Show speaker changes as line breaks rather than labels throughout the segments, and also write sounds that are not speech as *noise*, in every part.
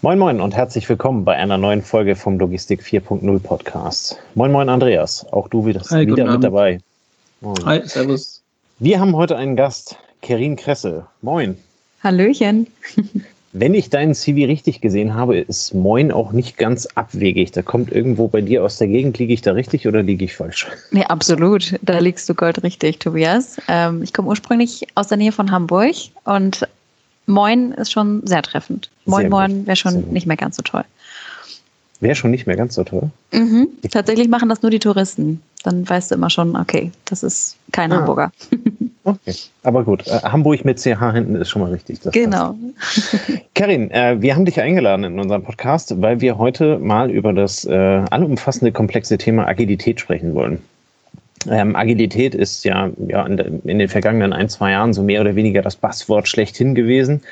Moin Moin und herzlich willkommen bei einer neuen Folge vom Logistik 4.0 Podcast. Moin Moin Andreas, auch du wieder, Hi, wieder mit dabei.
Moin. Hi, servus.
Wir haben heute einen Gast, Kerin Kresse. Moin.
Hallöchen.
Wenn ich deinen CV richtig gesehen habe, ist Moin auch nicht ganz abwegig. Da kommt irgendwo bei dir aus der Gegend. Liege ich da richtig oder liege ich falsch?
Nee, absolut. Da liegst du goldrichtig, Tobias. Ähm, ich komme ursprünglich aus der Nähe von Hamburg und Moin ist schon sehr treffend. Moin, sehr Moin wäre schon nicht mehr ganz so toll.
Wäre schon nicht mehr ganz so toll?
Mhm. Tatsächlich machen das nur die Touristen. Dann weißt du immer schon, okay, das ist kein ah. Hamburger. *laughs*
Okay, aber gut. Äh, Hamburg mit CH hinten ist schon mal richtig.
genau. *laughs*
Karin, äh, wir haben dich eingeladen in unserem Podcast, weil wir heute mal über das äh, allumfassende, komplexe Thema Agilität sprechen wollen. Ähm, Agilität ist ja, ja in, in, den vergangenen ein, zwei Jahren so mehr oder weniger das Passwort schlechthin gewesen.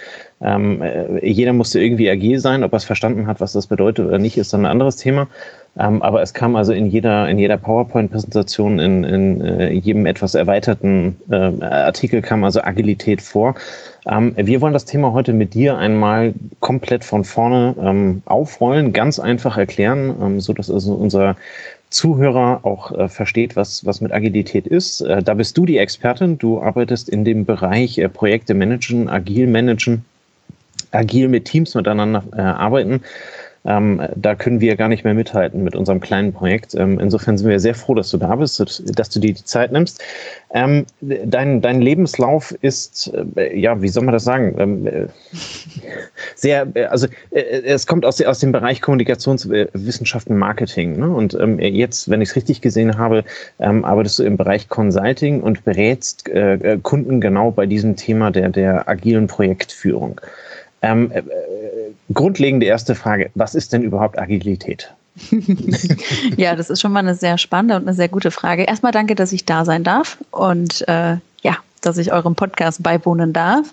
Ähm, äh, jeder musste irgendwie agil sein, ob er es verstanden hat, was das bedeutet oder nicht, ist dann ein anderes Thema. Ähm, aber es kam also in jeder, in jeder PowerPoint-Präsentation, in, in äh, jedem etwas erweiterten äh, Artikel kam also Agilität vor. Ähm, wir wollen das Thema heute mit dir einmal komplett von vorne ähm, aufrollen, ganz einfach erklären, ähm, so dass also unser Zuhörer auch äh, versteht, was, was mit Agilität ist. Äh, da bist du die Expertin. Du arbeitest in dem Bereich äh, Projekte managen, agil managen, agil mit Teams miteinander äh, arbeiten. Ähm, da können wir gar nicht mehr mithalten mit unserem kleinen Projekt. Ähm, insofern sind wir sehr froh, dass du da bist, dass du dir die Zeit nimmst. Ähm, dein, dein Lebenslauf ist, äh, ja, wie soll man das sagen? Ähm, äh, sehr, äh, also äh, es kommt aus, aus dem Bereich Kommunikationswissenschaften, Marketing. Ne? Und ähm, jetzt, wenn ich es richtig gesehen habe, ähm, arbeitest du im Bereich Consulting und berätst äh, äh, Kunden genau bei diesem Thema der, der agilen Projektführung. Ähm, äh, grundlegende erste Frage, was ist denn überhaupt Agilität? *laughs*
ja, das ist schon mal eine sehr spannende und eine sehr gute Frage. Erstmal danke, dass ich da sein darf und äh, ja, dass ich eurem Podcast beiwohnen darf.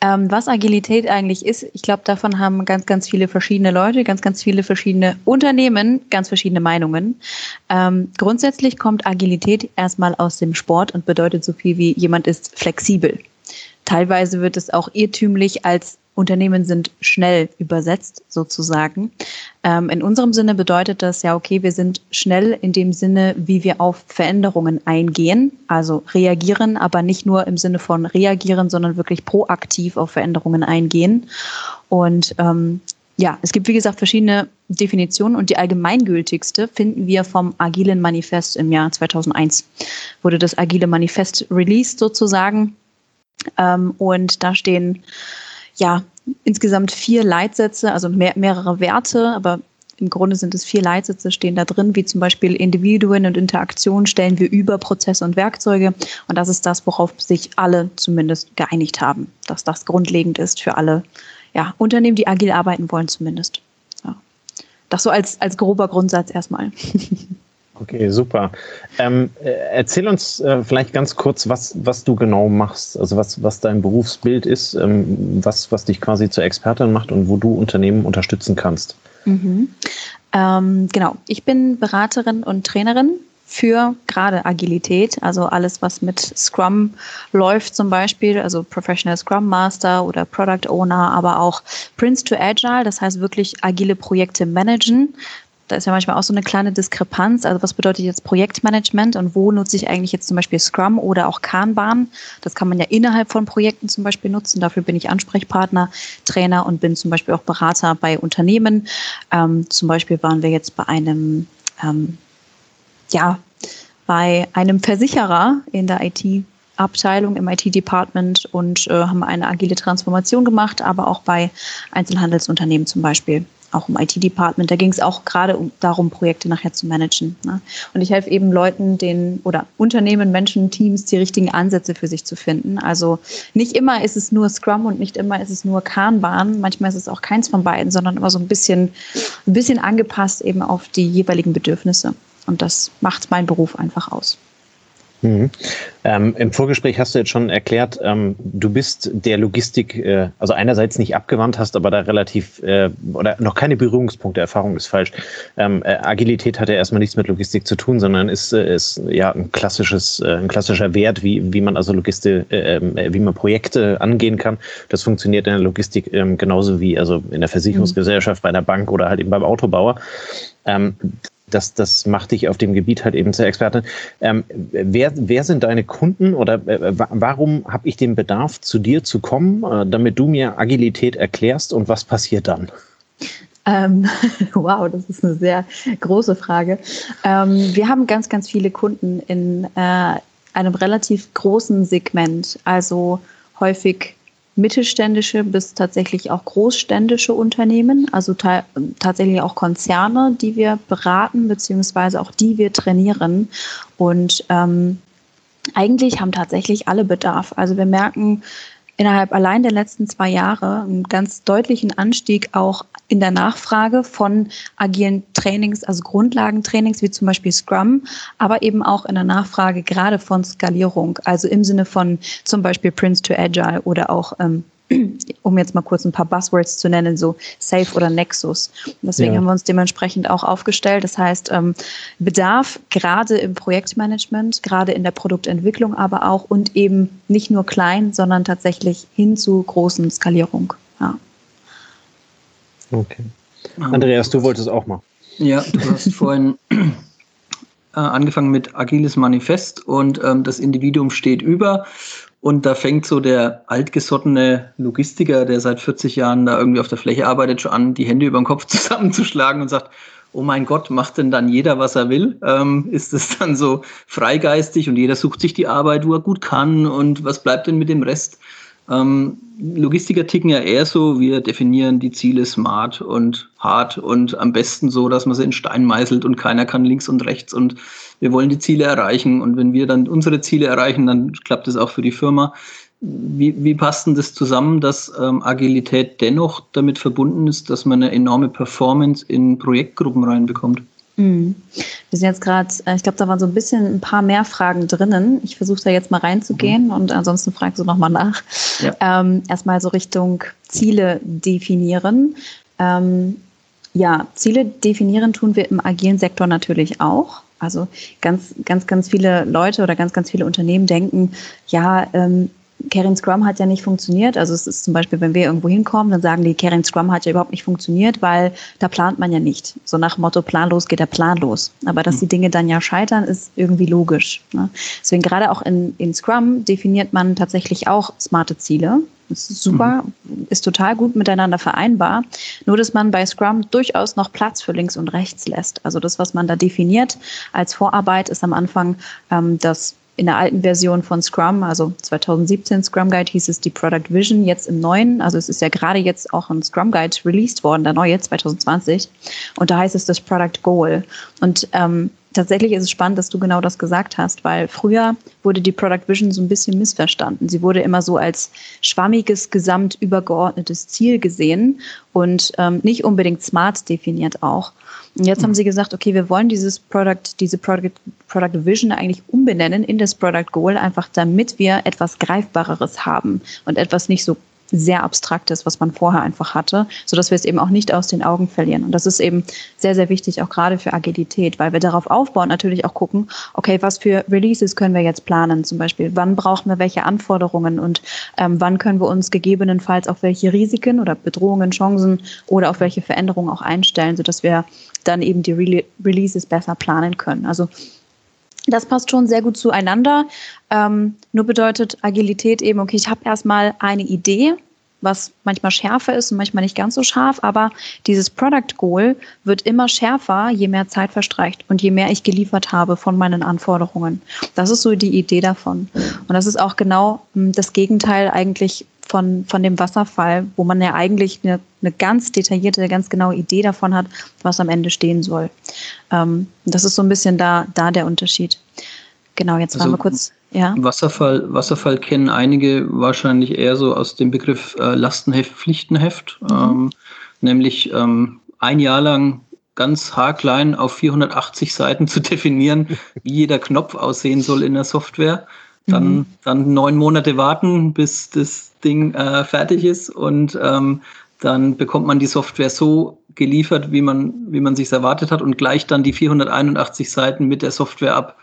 Ähm, was Agilität eigentlich ist, ich glaube, davon haben ganz, ganz viele verschiedene Leute, ganz, ganz viele verschiedene Unternehmen, ganz verschiedene Meinungen. Ähm, grundsätzlich kommt Agilität erstmal aus dem Sport und bedeutet so viel wie jemand ist flexibel. Teilweise wird es auch irrtümlich als Unternehmen sind schnell übersetzt sozusagen. Ähm, in unserem Sinne bedeutet das ja, okay, wir sind schnell in dem Sinne, wie wir auf Veränderungen eingehen, also reagieren, aber nicht nur im Sinne von reagieren, sondern wirklich proaktiv auf Veränderungen eingehen. Und ähm, ja, es gibt wie gesagt verschiedene Definitionen und die allgemeingültigste finden wir vom Agilen Manifest im Jahr 2001. Wurde das Agile Manifest released sozusagen. Ähm, und da stehen ja, insgesamt vier Leitsätze, also mehr, mehrere Werte, aber im Grunde sind es vier Leitsätze, stehen da drin, wie zum Beispiel Individuen und Interaktionen stellen wir über Prozesse und Werkzeuge. Und das ist das, worauf sich alle zumindest geeinigt haben, dass das grundlegend ist für alle ja, Unternehmen, die agil arbeiten wollen zumindest. Ja. Das so als, als grober Grundsatz erstmal. *laughs*
Okay, super. Ähm, äh, erzähl uns äh, vielleicht ganz kurz, was, was du genau machst, also was, was dein Berufsbild ist, ähm, was, was dich quasi zur Expertin macht und wo du Unternehmen unterstützen kannst.
Mhm. Ähm, genau, ich bin Beraterin und Trainerin für gerade Agilität, also alles, was mit Scrum läuft zum Beispiel, also Professional Scrum Master oder Product Owner, aber auch Prince to Agile, das heißt wirklich agile Projekte managen, da ist ja manchmal auch so eine kleine Diskrepanz. Also was bedeutet jetzt Projektmanagement und wo nutze ich eigentlich jetzt zum Beispiel Scrum oder auch Kanban? Das kann man ja innerhalb von Projekten zum Beispiel nutzen. Dafür bin ich Ansprechpartner, Trainer und bin zum Beispiel auch Berater bei Unternehmen. Ähm, zum Beispiel waren wir jetzt bei einem, ähm, ja, bei einem Versicherer in der IT Abteilung im IT-Department und äh, haben eine agile Transformation gemacht, aber auch bei Einzelhandelsunternehmen zum Beispiel auch im IT-Department. Da ging es auch gerade um, darum, Projekte nachher zu managen. Ne? Und ich helfe eben Leuten, den oder Unternehmen, Menschen, Teams, die richtigen Ansätze für sich zu finden. Also nicht immer ist es nur Scrum und nicht immer ist es nur Kanban. Manchmal ist es auch keins von beiden, sondern immer so ein bisschen, ein bisschen angepasst eben auf die jeweiligen Bedürfnisse. Und das macht mein Beruf einfach aus.
Mhm. Ähm, Im Vorgespräch hast du jetzt schon erklärt, ähm, du bist der Logistik, äh, also einerseits nicht abgewandt hast, aber da relativ äh, oder noch keine Berührungspunkte. Erfahrung ist falsch. Ähm, äh, Agilität hat ja erstmal nichts mit Logistik zu tun, sondern ist, äh, ist ja ein klassisches, äh, ein klassischer Wert, wie, wie man also Logistik, äh, wie man Projekte angehen kann. Das funktioniert in der Logistik ähm, genauso wie also in der Versicherungsgesellschaft, mhm. bei der Bank oder halt eben beim Autobauer. Ähm, das, das macht dich auf dem Gebiet halt eben zur Expertin. Ähm, wer, wer sind deine Kunden oder äh, warum habe ich den Bedarf, zu dir zu kommen, äh, damit du mir Agilität erklärst und was passiert dann?
Ähm, *laughs* wow, das ist eine sehr große Frage. Ähm, wir haben ganz, ganz viele Kunden in äh, einem relativ großen Segment, also häufig mittelständische bis tatsächlich auch großständische Unternehmen, also tatsächlich auch Konzerne, die wir beraten, beziehungsweise auch die wir trainieren. Und ähm, eigentlich haben tatsächlich alle Bedarf. Also wir merken innerhalb allein der letzten zwei Jahre einen ganz deutlichen Anstieg auch in der Nachfrage von agilen Trainings, also Grundlagentrainings wie zum Beispiel Scrum, aber eben auch in der Nachfrage gerade von Skalierung, also im Sinne von zum Beispiel Prince to Agile oder auch ähm, *clears throat* um jetzt mal kurz ein paar Buzzwords zu nennen, so Safe oder Nexus. Deswegen ja. haben wir uns dementsprechend auch aufgestellt. Das heißt, ähm, Bedarf gerade im Projektmanagement, gerade in der Produktentwicklung, aber auch und eben nicht nur klein, sondern tatsächlich hin zu großen Skalierung. Ja.
Okay. Andreas, du wolltest auch mal.
Ja, du hast vorhin *clears throat* äh, angefangen mit agiles Manifest und ähm, das Individuum steht über. Und da fängt so der altgesottene Logistiker, der seit 40 Jahren da irgendwie auf der Fläche arbeitet, schon an, die Hände über den Kopf *laughs* zusammenzuschlagen und sagt, oh mein Gott, macht denn dann jeder, was er will? Ähm, ist es dann so freigeistig und jeder sucht sich die Arbeit, wo er gut kann und was bleibt denn mit dem Rest? Ähm, Logistiker ticken ja eher so, wir definieren die Ziele smart und hart und am besten so, dass man sie in Stein meißelt und keiner kann links und rechts und wir wollen die Ziele erreichen und wenn wir dann unsere Ziele erreichen, dann klappt es auch für die Firma. Wie, wie passt denn das zusammen, dass ähm, Agilität dennoch damit verbunden ist, dass man eine enorme Performance in Projektgruppen reinbekommt?
Mhm. Wir sind jetzt gerade, äh, ich glaube, da waren so ein bisschen ein paar mehr Fragen drinnen. Ich versuche da jetzt mal reinzugehen mhm. und ansonsten fragst du nochmal nach. Ja. Ähm, erstmal so Richtung Ziele definieren. Ähm, ja, Ziele definieren tun wir im agilen Sektor natürlich auch. Also ganz, ganz, ganz viele Leute oder ganz, ganz viele Unternehmen denken, ja, ähm, Caring Scrum hat ja nicht funktioniert. Also es ist zum Beispiel, wenn wir irgendwo hinkommen, dann sagen die, Caring Scrum hat ja überhaupt nicht funktioniert, weil da plant man ja nicht. So nach Motto, planlos geht der Plan los. Aber dass die Dinge dann ja scheitern, ist irgendwie logisch. Ne? Deswegen gerade auch in, in Scrum definiert man tatsächlich auch smarte Ziele. Das ist super, mhm. ist total gut miteinander vereinbar. Nur, dass man bei Scrum durchaus noch Platz für links und rechts lässt. Also das, was man da definiert als Vorarbeit, ist am Anfang ähm, das in der alten Version von Scrum, also 2017 Scrum Guide hieß es die Product Vision, jetzt im neuen, also es ist ja gerade jetzt auch ein Scrum Guide released worden, der neue 2020. Und da heißt es das Product Goal. Und ähm, tatsächlich ist es spannend, dass du genau das gesagt hast, weil früher wurde die Product Vision so ein bisschen missverstanden. Sie wurde immer so als schwammiges, gesamt übergeordnetes Ziel gesehen und ähm, nicht unbedingt smart definiert auch. Und jetzt haben mhm. sie gesagt, okay, wir wollen dieses Product, diese Product, Product Vision eigentlich umbenennen in das Product Goal, einfach damit wir etwas Greifbareres haben und etwas nicht so sehr abstraktes, was man vorher einfach hatte, so dass wir es eben auch nicht aus den Augen verlieren. Und das ist eben sehr, sehr wichtig, auch gerade für Agilität, weil wir darauf aufbauen, natürlich auch gucken, okay, was für Releases können wir jetzt planen? Zum Beispiel, wann brauchen wir welche Anforderungen und ähm, wann können wir uns gegebenenfalls auf welche Risiken oder Bedrohungen, Chancen oder auf welche Veränderungen auch einstellen, sodass wir dann eben die Re Releases besser planen können. Also das passt schon sehr gut zueinander. Ähm, nur bedeutet Agilität eben, okay, ich habe erstmal eine Idee, was manchmal schärfer ist und manchmal nicht ganz so scharf, aber dieses Product Goal wird immer schärfer, je mehr Zeit verstreicht und je mehr ich geliefert habe von meinen Anforderungen. Das ist so die Idee davon. Und das ist auch genau hm, das Gegenteil eigentlich von, von dem Wasserfall, wo man ja eigentlich eine, eine ganz detaillierte, ganz genaue Idee davon hat, was am Ende stehen soll. Ähm, das ist so ein bisschen da, da der Unterschied. Genau, jetzt also, waren wir kurz. Ja.
Wasserfall, Wasserfall kennen einige wahrscheinlich eher so aus dem Begriff äh, Lastenheft, Pflichtenheft, mhm. ähm, nämlich ähm, ein Jahr lang ganz haarklein auf 480 Seiten zu definieren, wie jeder Knopf aussehen soll in der Software. Dann, mhm. dann neun Monate warten, bis das Ding äh, fertig ist und ähm, dann bekommt man die Software so geliefert, wie man, wie man sich erwartet hat und gleicht dann die 481 Seiten mit der Software ab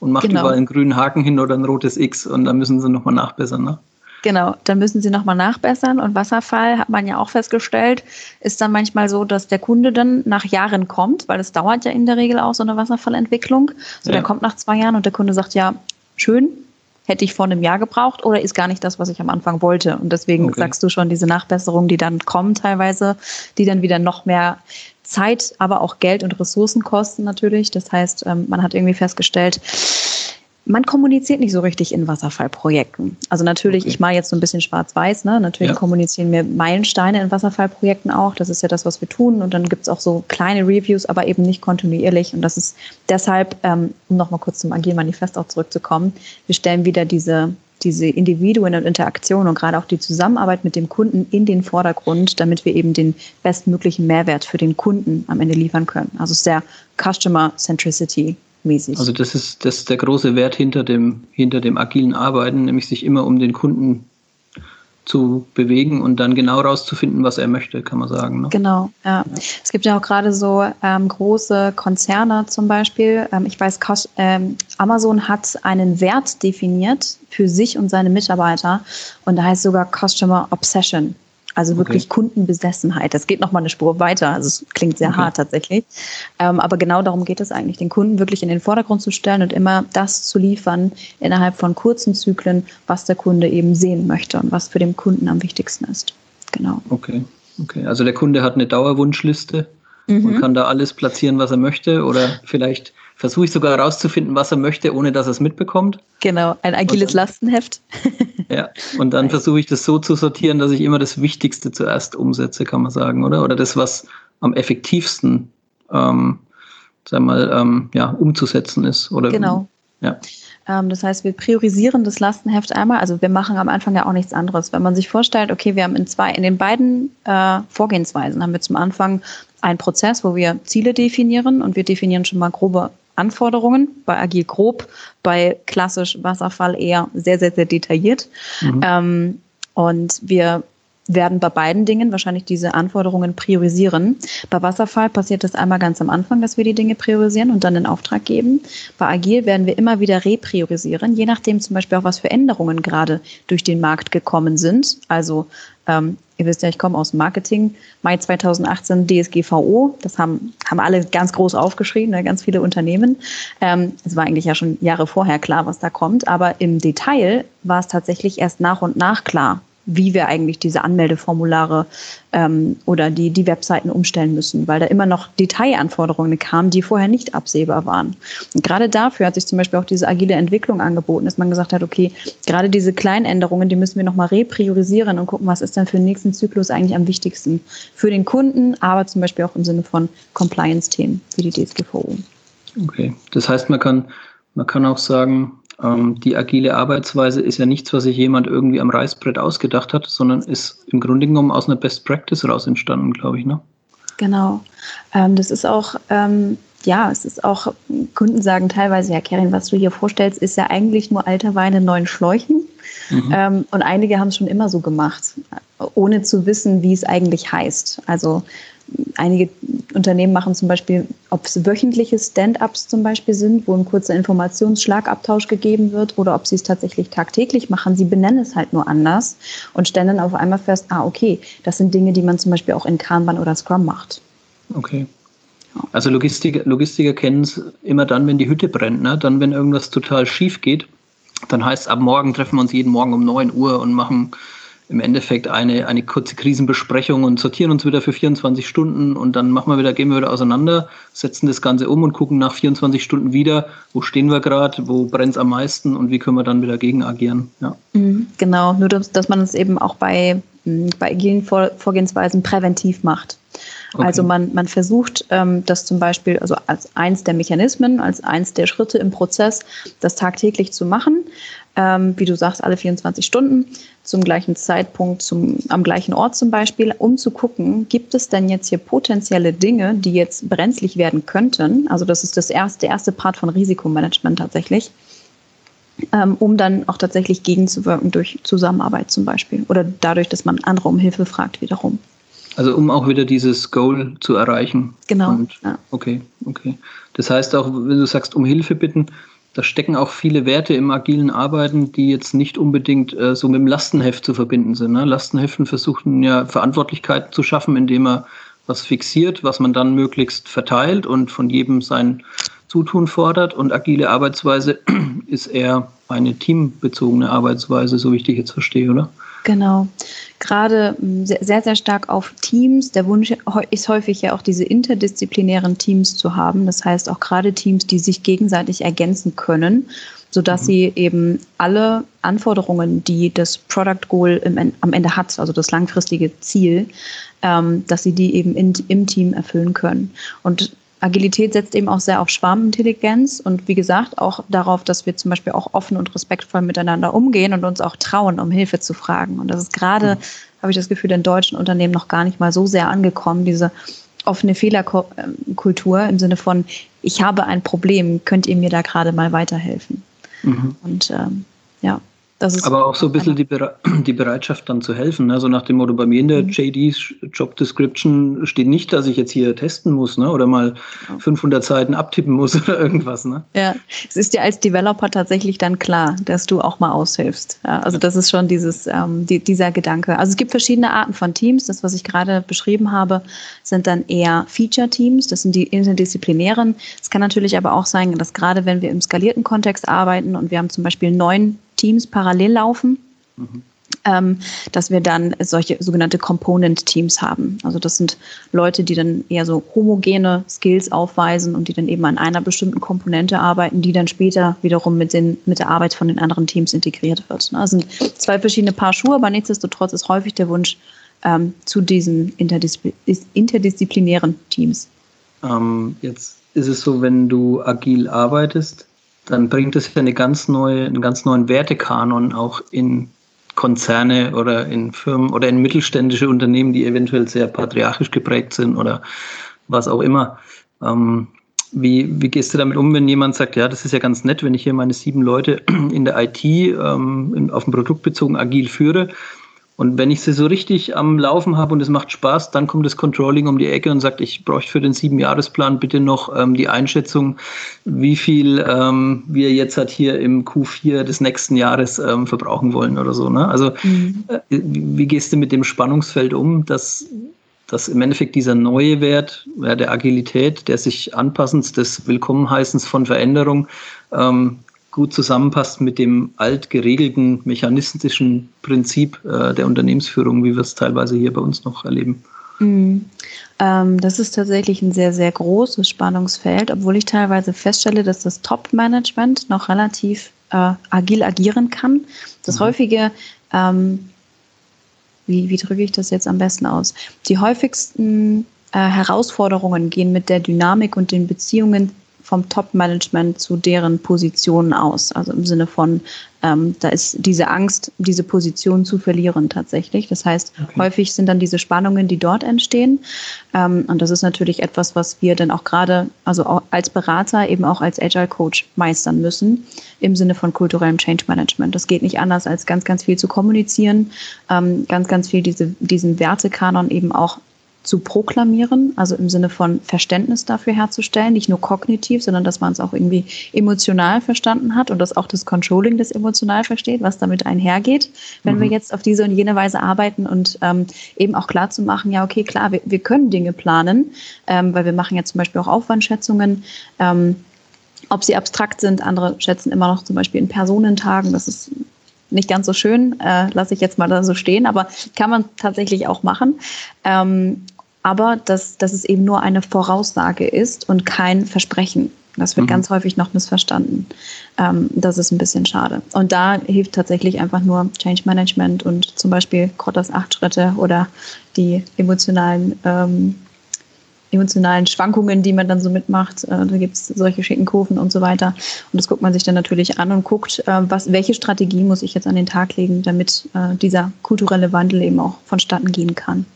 und macht genau. überall einen grünen Haken hin oder ein rotes X und dann müssen sie nochmal nachbessern. Ne?
Genau, dann müssen sie nochmal nachbessern. Und Wasserfall, hat man ja auch festgestellt, ist dann manchmal so, dass der Kunde dann nach Jahren kommt, weil es dauert ja in der Regel auch so eine Wasserfallentwicklung. So, ja. der kommt nach zwei Jahren und der Kunde sagt, ja, schön, hätte ich vor einem Jahr gebraucht oder ist gar nicht das, was ich am Anfang wollte. Und deswegen okay. sagst du schon, diese Nachbesserungen, die dann kommen teilweise, die dann wieder noch mehr Zeit, aber auch Geld und Ressourcen kosten natürlich. Das heißt, ähm, man hat irgendwie festgestellt, man kommuniziert nicht so richtig in Wasserfallprojekten. Also natürlich, okay. ich mache jetzt so ein bisschen schwarz-weiß, ne? Natürlich ja. kommunizieren wir Meilensteine in Wasserfallprojekten auch. Das ist ja das, was wir tun. Und dann gibt es auch so kleine Reviews, aber eben nicht kontinuierlich. Und das ist deshalb, ähm, um nochmal kurz zum Agil Manifest auch zurückzukommen, wir stellen wieder diese, diese Individuen und Interaktion und gerade auch die Zusammenarbeit mit dem Kunden in den Vordergrund, damit wir eben den bestmöglichen Mehrwert für den Kunden am Ende liefern können. Also sehr Customer Centricity
mäßig. Also das ist, das ist der große Wert hinter dem, hinter dem agilen Arbeiten, nämlich sich immer um den Kunden zu bewegen und dann genau rauszufinden, was er möchte, kann man sagen. Ne?
Genau, ja. Es gibt ja auch gerade so ähm, große Konzerne zum Beispiel. Ähm, ich weiß, ähm, Amazon hat einen Wert definiert für sich und seine Mitarbeiter und da heißt sogar Customer Obsession. Also okay. wirklich Kundenbesessenheit. Das geht nochmal eine Spur weiter. Also es klingt sehr okay. hart tatsächlich. Ähm, aber genau darum geht es eigentlich, den Kunden wirklich in den Vordergrund zu stellen und immer das zu liefern innerhalb von kurzen Zyklen, was der Kunde eben sehen möchte und was für den Kunden am wichtigsten ist. Genau.
Okay. Okay. Also der Kunde hat eine Dauerwunschliste mhm. und kann da alles platzieren, was er möchte oder vielleicht versuche ich sogar herauszufinden, was er möchte, ohne dass er es mitbekommt.
Genau, ein agiles Lastenheft. *laughs*
ja, und dann versuche ich das so zu sortieren, dass ich immer das Wichtigste zuerst umsetze, kann man sagen, oder? Oder das, was am effektivsten, ähm, sag mal, ähm, ja, umzusetzen ist. Oder,
genau. Ja. Ähm, das heißt, wir priorisieren das Lastenheft einmal. Also wir machen am Anfang ja auch nichts anderes. Wenn man sich vorstellt, okay, wir haben in zwei, in den beiden äh, Vorgehensweisen haben wir zum Anfang einen Prozess, wo wir Ziele definieren und wir definieren schon mal grobe Anforderungen, bei Agil grob, bei klassisch Wasserfall eher sehr, sehr, sehr detailliert. Mhm. Ähm, und wir werden bei beiden Dingen wahrscheinlich diese Anforderungen priorisieren. Bei Wasserfall passiert das einmal ganz am Anfang, dass wir die Dinge priorisieren und dann den Auftrag geben. Bei Agil werden wir immer wieder repriorisieren, je nachdem zum Beispiel auch, was für Änderungen gerade durch den Markt gekommen sind. Also ähm, ihr wisst ja, ich komme aus Marketing. Mai 2018 DSGVO, das haben, haben alle ganz groß aufgeschrieben, ne, ganz viele Unternehmen. Ähm, es war eigentlich ja schon Jahre vorher klar, was da kommt, aber im Detail war es tatsächlich erst nach und nach klar, wie wir eigentlich diese Anmeldeformulare ähm, oder die, die Webseiten umstellen müssen, weil da immer noch Detailanforderungen kamen, die vorher nicht absehbar waren. Und gerade dafür hat sich zum Beispiel auch diese agile Entwicklung angeboten, dass man gesagt hat, okay, gerade diese kleinen Änderungen, die müssen wir nochmal repriorisieren und gucken, was ist dann für den nächsten Zyklus eigentlich am wichtigsten für den Kunden, aber zum Beispiel auch im Sinne von Compliance-Themen wie die DSGVO.
Okay, das heißt, man kann, man kann auch sagen, die agile Arbeitsweise ist ja nichts, was sich jemand irgendwie am Reißbrett ausgedacht hat, sondern ist im Grunde genommen aus einer Best Practice raus entstanden, glaube ich. Ne?
Genau. Ähm, das ist auch, ähm, ja, es ist auch, Kunden sagen teilweise, ja, Karin, was du hier vorstellst, ist ja eigentlich nur alter Wein in neuen Schläuchen. Mhm. Ähm, und einige haben es schon immer so gemacht, ohne zu wissen, wie es eigentlich heißt. Also einige Unternehmen machen zum Beispiel, ob es wöchentliche Stand-ups zum Beispiel sind, wo ein kurzer Informationsschlagabtausch gegeben wird, oder ob sie es tatsächlich tagtäglich machen. Sie benennen es halt nur anders und stellen dann auf einmal fest, ah, okay, das sind Dinge, die man zum Beispiel auch in Kanban oder Scrum macht.
Okay. Also Logistiker, Logistiker kennen es immer dann, wenn die Hütte brennt, ne? dann, wenn irgendwas total schief geht. Dann heißt es, ab morgen treffen wir uns jeden Morgen um 9 Uhr und machen im Endeffekt eine, eine kurze Krisenbesprechung und sortieren uns wieder für 24 Stunden und dann machen wir wieder, gehen wir wieder auseinander, setzen das Ganze um und gucken nach 24 Stunden wieder, wo stehen wir gerade, wo brennt es am meisten und wie können wir dann wieder gegen agieren. Ja.
Mhm, genau, nur dass, dass man es eben auch bei, bei agilen Vor Vorgehensweisen präventiv macht. Okay. Also man, man versucht ähm, das zum Beispiel, also als eins der Mechanismen, als eins der Schritte im Prozess, das tagtäglich zu machen ähm, wie du sagst, alle 24 Stunden zum gleichen Zeitpunkt, zum, am gleichen Ort zum Beispiel, um zu gucken, gibt es denn jetzt hier potenzielle Dinge, die jetzt brenzlig werden könnten? Also das ist das erste, der erste Part von Risikomanagement tatsächlich, ähm, um dann auch tatsächlich gegenzuwirken durch Zusammenarbeit zum Beispiel oder dadurch, dass man andere um Hilfe fragt wiederum.
Also um auch wieder dieses Goal zu erreichen.
Genau.
Und,
ja.
Okay, okay. Das heißt auch, wenn du sagst, um Hilfe bitten, da stecken auch viele Werte im agilen Arbeiten, die jetzt nicht unbedingt äh, so mit dem Lastenheft zu verbinden sind. Ne? Lastenheften versuchen ja Verantwortlichkeit zu schaffen, indem man was fixiert, was man dann möglichst verteilt und von jedem sein Zutun fordert. Und agile Arbeitsweise *clears throat* ist eher eine teambezogene Arbeitsweise, so wie ich dich jetzt verstehe, oder?
Genau. Gerade hm, sehr, sehr stark auf Teams. Der Wunsch ist häufig ja auch diese interdisziplinären Teams zu haben. Das heißt auch gerade Teams, die sich gegenseitig ergänzen können, sodass mhm. sie eben alle Anforderungen, die das Product Goal im, am Ende hat, also das langfristige Ziel, ähm, dass sie die eben in, im Team erfüllen können. Und Agilität setzt eben auch sehr auf Schwarmintelligenz und wie gesagt auch darauf, dass wir zum Beispiel auch offen und respektvoll miteinander umgehen und uns auch trauen, um Hilfe zu fragen. Und das ist gerade, mhm. habe ich das Gefühl, in deutschen Unternehmen noch gar nicht mal so sehr angekommen, diese offene Fehlerkultur im Sinne von, ich habe ein Problem, könnt ihr mir da gerade mal weiterhelfen? Mhm. Und ähm, ja.
Aber auch so ein bisschen die, *clears throat* die Bereitschaft dann zu helfen. Ne? So nach dem Motto, bei mir in der mhm. JD Job Description steht nicht, dass ich jetzt hier testen muss ne? oder mal 500 Seiten abtippen muss *laughs* oder irgendwas. Ne?
Ja, es ist dir als Developer tatsächlich dann klar, dass du auch mal aushilfst. Ja, also das ist schon dieses, ähm, die, dieser Gedanke. Also es gibt verschiedene Arten von Teams. Das, was ich gerade beschrieben habe, sind dann eher Feature-Teams. Das sind die interdisziplinären. Es kann natürlich aber auch sein, dass gerade wenn wir im skalierten Kontext arbeiten und wir haben zum Beispiel neun Teams parallel laufen. Mhm. Ähm, dass wir dann solche sogenannte Component-Teams haben. Also das sind Leute, die dann eher so homogene Skills aufweisen und die dann eben an einer bestimmten Komponente arbeiten, die dann später wiederum mit, den, mit der Arbeit von den anderen Teams integriert wird. Das sind zwei verschiedene Paar Schuhe, aber nichtsdestotrotz ist häufig der Wunsch ähm, zu diesen interdiszi interdisziplinären Teams.
Ähm, jetzt ist es so, wenn du agil arbeitest, dann bringt es ja eine ganz neue, einen ganz neuen Wertekanon auch in Konzerne oder in Firmen oder in mittelständische Unternehmen, die eventuell sehr patriarchisch geprägt sind oder was auch immer. Ähm, wie, wie gehst du damit um, wenn jemand sagt, ja, das ist ja ganz nett, wenn ich hier meine sieben Leute *clears throat* in der IT ähm, auf ein Produkt bezogen agil führe, und wenn ich sie so richtig am Laufen habe und es macht Spaß, dann kommt das Controlling um die Ecke und sagt, ich bräuchte für den Siebenjahresplan bitte noch ähm, die Einschätzung, wie viel ähm, wir jetzt halt hier im Q4 des nächsten Jahres ähm, verbrauchen wollen oder so. Ne? Also mhm. äh, wie gehst du mit dem Spannungsfeld um, dass, dass im Endeffekt dieser neue Wert ja, der Agilität, der sich Anpassens, des Willkommenheißens von Veränderung ähm, gut zusammenpasst mit dem alt geregelten mechanistischen Prinzip äh, der Unternehmensführung, wie wir es teilweise hier bei uns noch erleben.
Mhm. Ähm, das ist tatsächlich ein sehr, sehr großes Spannungsfeld, obwohl ich teilweise feststelle, dass das Top-Management noch relativ äh, agil agieren kann. Das mhm. häufige, ähm, wie, wie drücke ich das jetzt am besten aus? Die häufigsten äh, Herausforderungen gehen mit der Dynamik und den Beziehungen vom Top-Management zu deren Positionen aus. Also im Sinne von, ähm, da ist diese Angst, diese Position zu verlieren tatsächlich. Das heißt, okay. häufig sind dann diese Spannungen, die dort entstehen. Ähm, und das ist natürlich etwas, was wir dann auch gerade, also auch als Berater, eben auch als Agile Coach meistern müssen im Sinne von kulturellem Change Management. Das geht nicht anders, als ganz, ganz viel zu kommunizieren, ähm, ganz, ganz viel diese, diesen Wertekanon eben auch zu proklamieren, also im Sinne von Verständnis dafür herzustellen, nicht nur kognitiv, sondern dass man es auch irgendwie emotional verstanden hat und dass auch das Controlling das emotional versteht, was damit einhergeht, wenn mhm. wir jetzt auf diese und jene Weise arbeiten und ähm, eben auch klar zu machen, ja, okay, klar, wir, wir können Dinge planen, ähm, weil wir machen ja zum Beispiel auch Aufwandschätzungen. Ähm, ob sie abstrakt sind, andere schätzen immer noch zum Beispiel in Personentagen, das ist nicht ganz so schön, äh, lasse ich jetzt mal da so stehen, aber kann man tatsächlich auch machen. Ähm, aber dass, dass es eben nur eine Voraussage ist und kein Versprechen. Das wird mhm. ganz häufig noch missverstanden. Ähm, das ist ein bisschen schade. Und da hilft tatsächlich einfach nur Change Management und zum Beispiel Krotters acht Schritte oder die emotionalen, ähm, emotionalen Schwankungen, die man dann so mitmacht. Äh, da gibt es solche schicken Kurven und so weiter. Und das guckt man sich dann natürlich an und guckt, äh, was, welche Strategie muss ich jetzt an den Tag legen, damit äh, dieser kulturelle Wandel eben auch vonstatten gehen kann.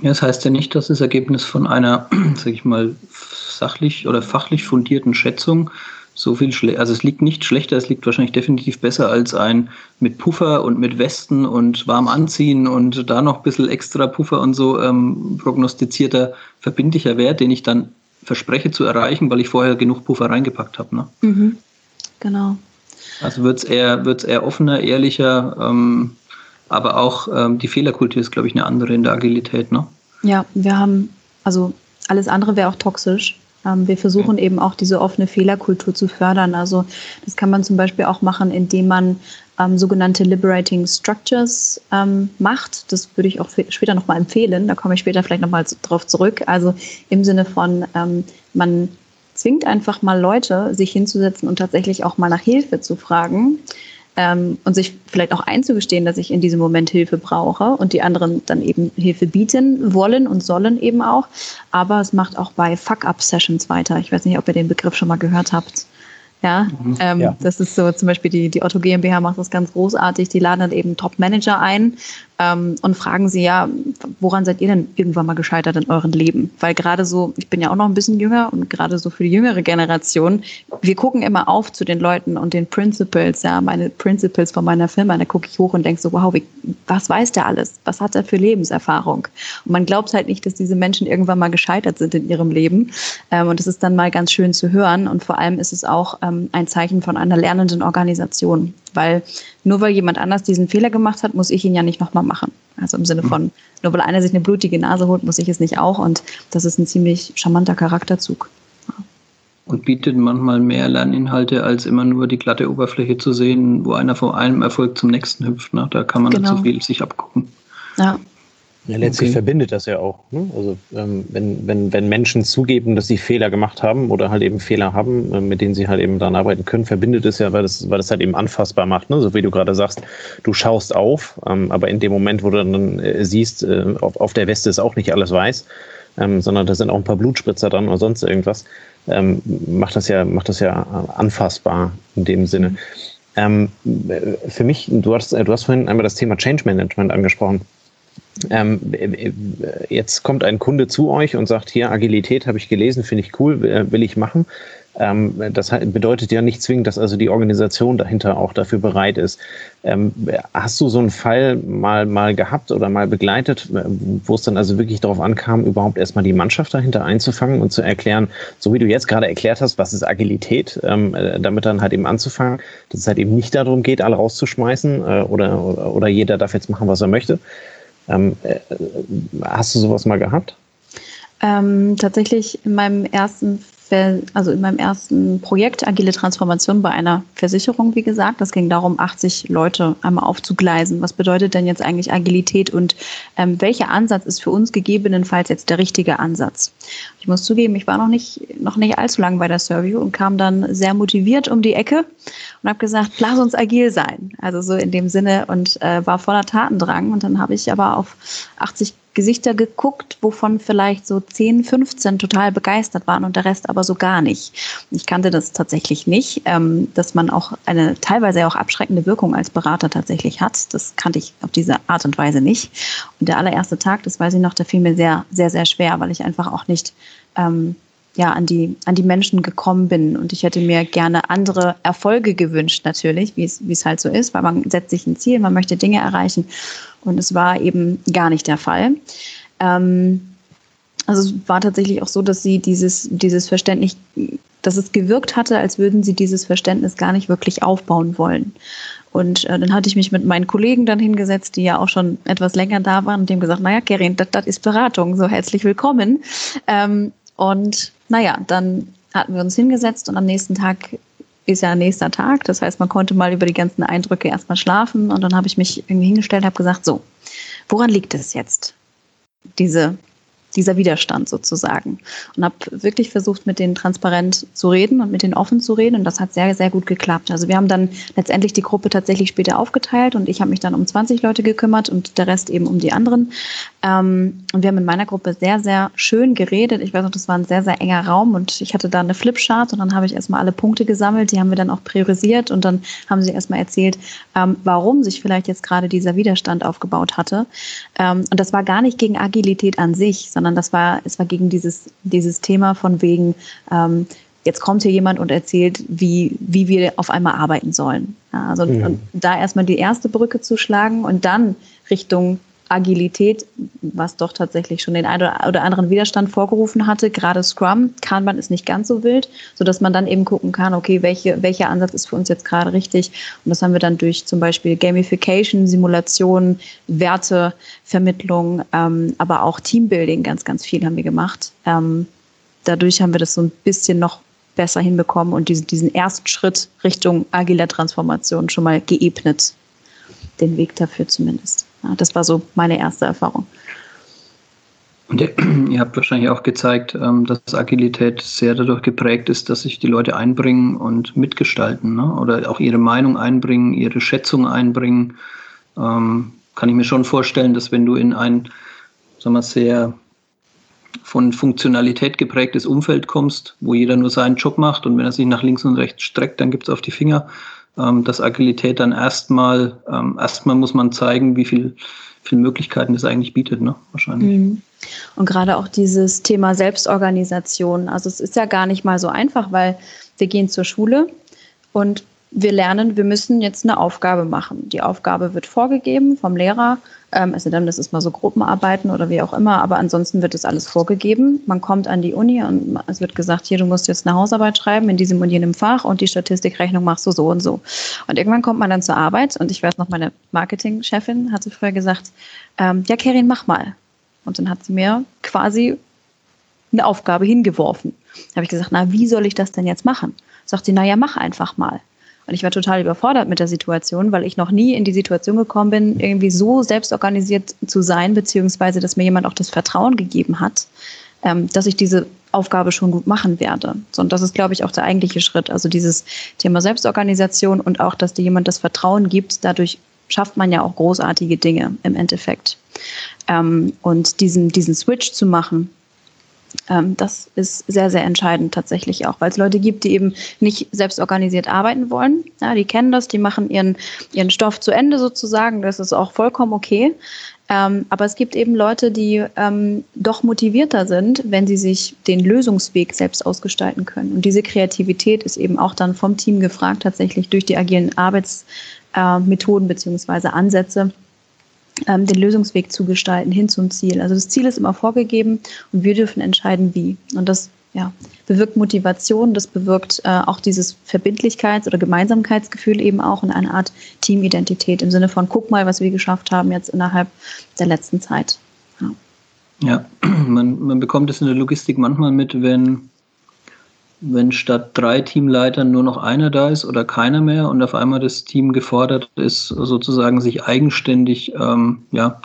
Ja, das heißt ja nicht, dass das Ergebnis von einer, *clears throat* sag ich mal, sachlich oder fachlich fundierten Schätzung so viel schlechter, also es liegt nicht schlechter, es liegt wahrscheinlich definitiv besser als ein mit Puffer und mit Westen und warm anziehen und da noch ein bisschen extra Puffer und so ähm, prognostizierter verbindlicher Wert, den ich dann verspreche zu erreichen, weil ich vorher genug Puffer reingepackt habe. Ne?
Mhm. Genau.
Also wird es eher, wird's eher offener, ehrlicher, ähm, aber auch ähm, die Fehlerkultur ist, glaube ich, eine andere in der Agilität. Ne?
Ja, wir haben, also alles andere wäre auch toxisch. Ähm, wir versuchen eben auch diese offene Fehlerkultur zu fördern. Also das kann man zum Beispiel auch machen, indem man ähm, sogenannte Liberating Structures ähm, macht. Das würde ich auch später nochmal empfehlen. Da komme ich später vielleicht nochmal drauf zurück. Also im Sinne von, ähm, man zwingt einfach mal Leute, sich hinzusetzen und tatsächlich auch mal nach Hilfe zu fragen ähm, und sich vielleicht auch einzugestehen, dass ich in diesem Moment Hilfe brauche und die anderen dann eben Hilfe bieten wollen und sollen eben auch. Aber es macht auch bei Fuck-Up-Sessions weiter. Ich weiß nicht, ob ihr den Begriff schon mal gehört habt. Ja, mhm. ähm, ja, das ist so zum Beispiel die, die Otto GmbH macht das ganz großartig. Die laden dann eben Top-Manager ein ähm, und fragen sie ja, woran seid ihr denn irgendwann mal gescheitert in eurem Leben? Weil gerade so, ich bin ja auch noch ein bisschen jünger und gerade so für die jüngere Generation, wir gucken immer auf zu den Leuten und den Principles, ja, meine Principles von meiner Firma, da gucke ich hoch und denke so, wow, wie, was weiß der alles? Was hat er für Lebenserfahrung? Und man glaubt halt nicht, dass diese Menschen irgendwann mal gescheitert sind in ihrem Leben. Ähm, und das ist dann mal ganz schön zu hören. Und vor allem ist es auch ähm, ein Zeichen von einer lernenden Organisation. Weil nur weil jemand anders diesen Fehler gemacht hat, muss ich ihn ja nicht nochmal machen. Also im Sinne von, nur weil einer sich eine blutige Nase holt, muss ich es nicht auch. Und das ist ein ziemlich charmanter Charakterzug.
Und bietet manchmal mehr Lerninhalte, als immer nur die glatte Oberfläche zu sehen, wo einer von einem Erfolg zum nächsten hüpft. Ne? Da kann man genau. nicht so viel sich abgucken.
Ja, ja, letztlich okay. verbindet das ja auch. Ne? Also ähm, wenn, wenn, wenn Menschen zugeben, dass sie Fehler gemacht haben oder halt eben Fehler haben, äh, mit denen sie halt eben daran arbeiten können, verbindet es ja, weil das, weil das halt eben anfassbar macht. Ne? So wie du gerade sagst, du schaust auf, ähm, aber in dem Moment, wo du dann äh, siehst, äh, auf, auf der Weste ist auch nicht alles weiß, ähm, sondern da sind auch ein paar Blutspritzer dran oder sonst irgendwas, ähm, macht das ja, macht das ja anfassbar in dem Sinne. Mhm. Ähm, für mich, du hast, du hast vorhin einmal das Thema Change Management angesprochen. Ähm, jetzt kommt ein Kunde zu euch und sagt, hier, Agilität habe ich gelesen, finde ich cool, will ich machen. Ähm, das bedeutet ja nicht zwingend, dass also die Organisation dahinter auch dafür bereit ist. Ähm, hast du so einen Fall mal, mal gehabt oder mal begleitet, wo es dann also wirklich darauf ankam, überhaupt erstmal die Mannschaft dahinter einzufangen und zu erklären, so wie du jetzt gerade erklärt hast, was ist Agilität, ähm, damit dann halt eben anzufangen, dass es halt eben nicht darum geht, alle rauszuschmeißen äh, oder, oder, oder jeder darf jetzt machen, was er möchte, ähm, äh, hast du sowas mal gehabt?
Ähm, tatsächlich in meinem ersten also in meinem ersten Projekt Agile Transformation bei einer Versicherung, wie gesagt. Das ging darum, 80 Leute einmal aufzugleisen. Was bedeutet denn jetzt eigentlich Agilität und ähm, welcher Ansatz ist für uns gegebenenfalls jetzt der richtige Ansatz? Ich muss zugeben, ich war noch nicht, noch nicht allzu lange bei der Survey und kam dann sehr motiviert um die Ecke und habe gesagt, lass uns agil sein. Also so in dem Sinne und äh, war voller Tatendrang. Und dann habe ich aber auf 80 Gesichter geguckt, wovon vielleicht so 10, 15 total begeistert waren und der Rest aber so gar nicht. Ich kannte das tatsächlich nicht, ähm, dass man auch eine teilweise auch abschreckende Wirkung als Berater tatsächlich hat. Das kannte ich auf diese Art und Weise nicht. Und der allererste Tag, das weiß ich noch, der fiel mir sehr, sehr, sehr schwer, weil ich einfach auch nicht ähm, ja, an die, an die Menschen gekommen bin. Und ich hätte mir gerne andere Erfolge gewünscht, natürlich, wie es, halt so ist, weil man setzt sich ein Ziel, man möchte Dinge erreichen. Und es war eben gar nicht der Fall. Ähm, also es war tatsächlich auch so, dass sie dieses, dieses Verständnis, dass es gewirkt hatte, als würden sie dieses Verständnis gar nicht wirklich aufbauen wollen. Und äh, dann hatte ich mich mit meinen Kollegen dann hingesetzt, die ja auch schon etwas länger da waren, und dem gesagt, naja, Kerin, das ist Beratung, so herzlich willkommen. Ähm, und naja, dann hatten wir uns hingesetzt und am nächsten Tag ist ja nächster Tag. Das heißt, man konnte mal über die ganzen Eindrücke erstmal schlafen und dann habe ich mich irgendwie hingestellt, habe gesagt, so, woran liegt es jetzt? Diese, dieser Widerstand sozusagen. Und habe wirklich versucht, mit denen transparent zu reden und mit denen offen zu reden. Und das hat sehr, sehr gut geklappt. Also wir haben dann letztendlich die Gruppe tatsächlich später aufgeteilt und ich habe mich dann um 20 Leute gekümmert und der Rest eben um die anderen. Ähm, und wir haben in meiner Gruppe sehr, sehr schön geredet. Ich weiß noch, das war ein sehr, sehr enger Raum und ich hatte da eine Flipchart und dann habe ich erstmal alle Punkte gesammelt. Die haben wir dann auch priorisiert und dann haben sie erstmal erzählt, ähm, warum sich vielleicht jetzt gerade dieser Widerstand aufgebaut hatte. Ähm, und das war gar nicht gegen Agilität an sich, sondern das war, es war gegen dieses, dieses Thema von wegen, ähm, jetzt kommt hier jemand und erzählt, wie, wie wir auf einmal arbeiten sollen. Also mhm. da erstmal die erste Brücke zu schlagen und dann Richtung Agilität, was doch tatsächlich schon den einen oder anderen Widerstand vorgerufen hatte. Gerade Scrum, Kanban ist nicht ganz so wild, sodass man dann eben gucken kann, okay, welche, welcher Ansatz ist für uns jetzt gerade richtig. Und das haben wir dann durch zum Beispiel Gamification, Simulation, Wertevermittlung, ähm, aber auch Teambuilding ganz, ganz viel haben wir gemacht. Ähm, dadurch haben wir das so ein bisschen noch besser hinbekommen und diesen, diesen ersten Schritt Richtung agiler Transformation schon mal geebnet. Den Weg dafür zumindest. Ja, das war so meine erste Erfahrung.
Und *clears throat* ihr, habt wahrscheinlich auch gezeigt, ähm, dass Agilität sehr dadurch geprägt ist, dass sich die Leute einbringen und mitgestalten ne? oder auch ihre Meinung einbringen, ihre Schätzung einbringen. Ähm, kann ich mir schon vorstellen, dass wenn du in ein sagen wir, sehr von Funktionalität geprägtes Umfeld kommst, wo jeder nur seinen Job macht und wenn er sich nach links und rechts streckt, dann gibt es auf die Finger ähm, dass Agilität dann erstmal, ähm, erstmal muss man zeigen, wie viel, viel Möglichkeiten es eigentlich bietet, ne? Wahrscheinlich. Mhm.
Und gerade auch dieses Thema Selbstorganisation. Also es ist ja gar nicht mal so einfach, weil wir gehen zur Schule und wir lernen, wir müssen jetzt eine Aufgabe machen. Die Aufgabe wird vorgegeben vom Lehrer. Ähm, es dann, das ist mal so Gruppenarbeiten oder wie auch immer, aber ansonsten wird es alles vorgegeben. Man kommt an die Uni und es wird gesagt, hier, du musst jetzt eine Hausarbeit schreiben in diesem und jenem Fach und die Statistikrechnung machst du so und so. Und irgendwann kommt man dann zur Arbeit und ich weiß noch, meine Marketingchefin hatte früher gesagt, ähm, ja, Kerin, mach mal. Und dann hat sie mir quasi eine Aufgabe hingeworfen. Da habe ich gesagt, na, wie soll ich das denn jetzt machen? Sagt sie, na ja, mach einfach mal. Und ich war total überfordert mit der Situation, weil ich noch nie in die Situation gekommen bin, irgendwie so selbstorganisiert zu sein, beziehungsweise dass mir jemand auch das Vertrauen gegeben hat, ähm, dass ich diese Aufgabe schon gut machen werde. So, und das ist, glaube ich, auch der eigentliche Schritt. Also dieses Thema Selbstorganisation und auch, dass dir jemand das Vertrauen gibt, dadurch schafft man ja auch großartige Dinge im Endeffekt. Ähm, und diesen, diesen Switch zu machen, ähm, das ist sehr, sehr entscheidend tatsächlich auch, weil es Leute gibt, die eben nicht selbst organisiert arbeiten wollen. Ja, die kennen das, die machen ihren, ihren Stoff zu Ende sozusagen. Das ist auch vollkommen okay. Ähm, aber es gibt eben Leute, die ähm, doch motivierter sind, wenn sie sich den Lösungsweg selbst ausgestalten können. Und diese Kreativität ist eben auch dann vom Team gefragt, tatsächlich durch die agilen Arbeitsmethoden äh, beziehungsweise Ansätze ähm, den Lösungsweg zu gestalten hin zum Ziel. Also das Ziel ist immer vorgegeben und wir dürfen entscheiden, wie. Und das ja, bewirkt Motivation, das bewirkt äh, auch dieses Verbindlichkeits- oder Gemeinsamkeitsgefühl eben auch in einer Art Teamidentität im Sinne von, guck mal, was wir geschafft haben jetzt innerhalb der letzten Zeit.
Ja, ja *clears throat* man, man bekommt es in der Logistik manchmal mit, wenn wenn statt drei Teamleitern nur noch einer da ist oder keiner mehr und auf einmal das Team gefordert ist, sozusagen sich eigenständig, ähm, ja,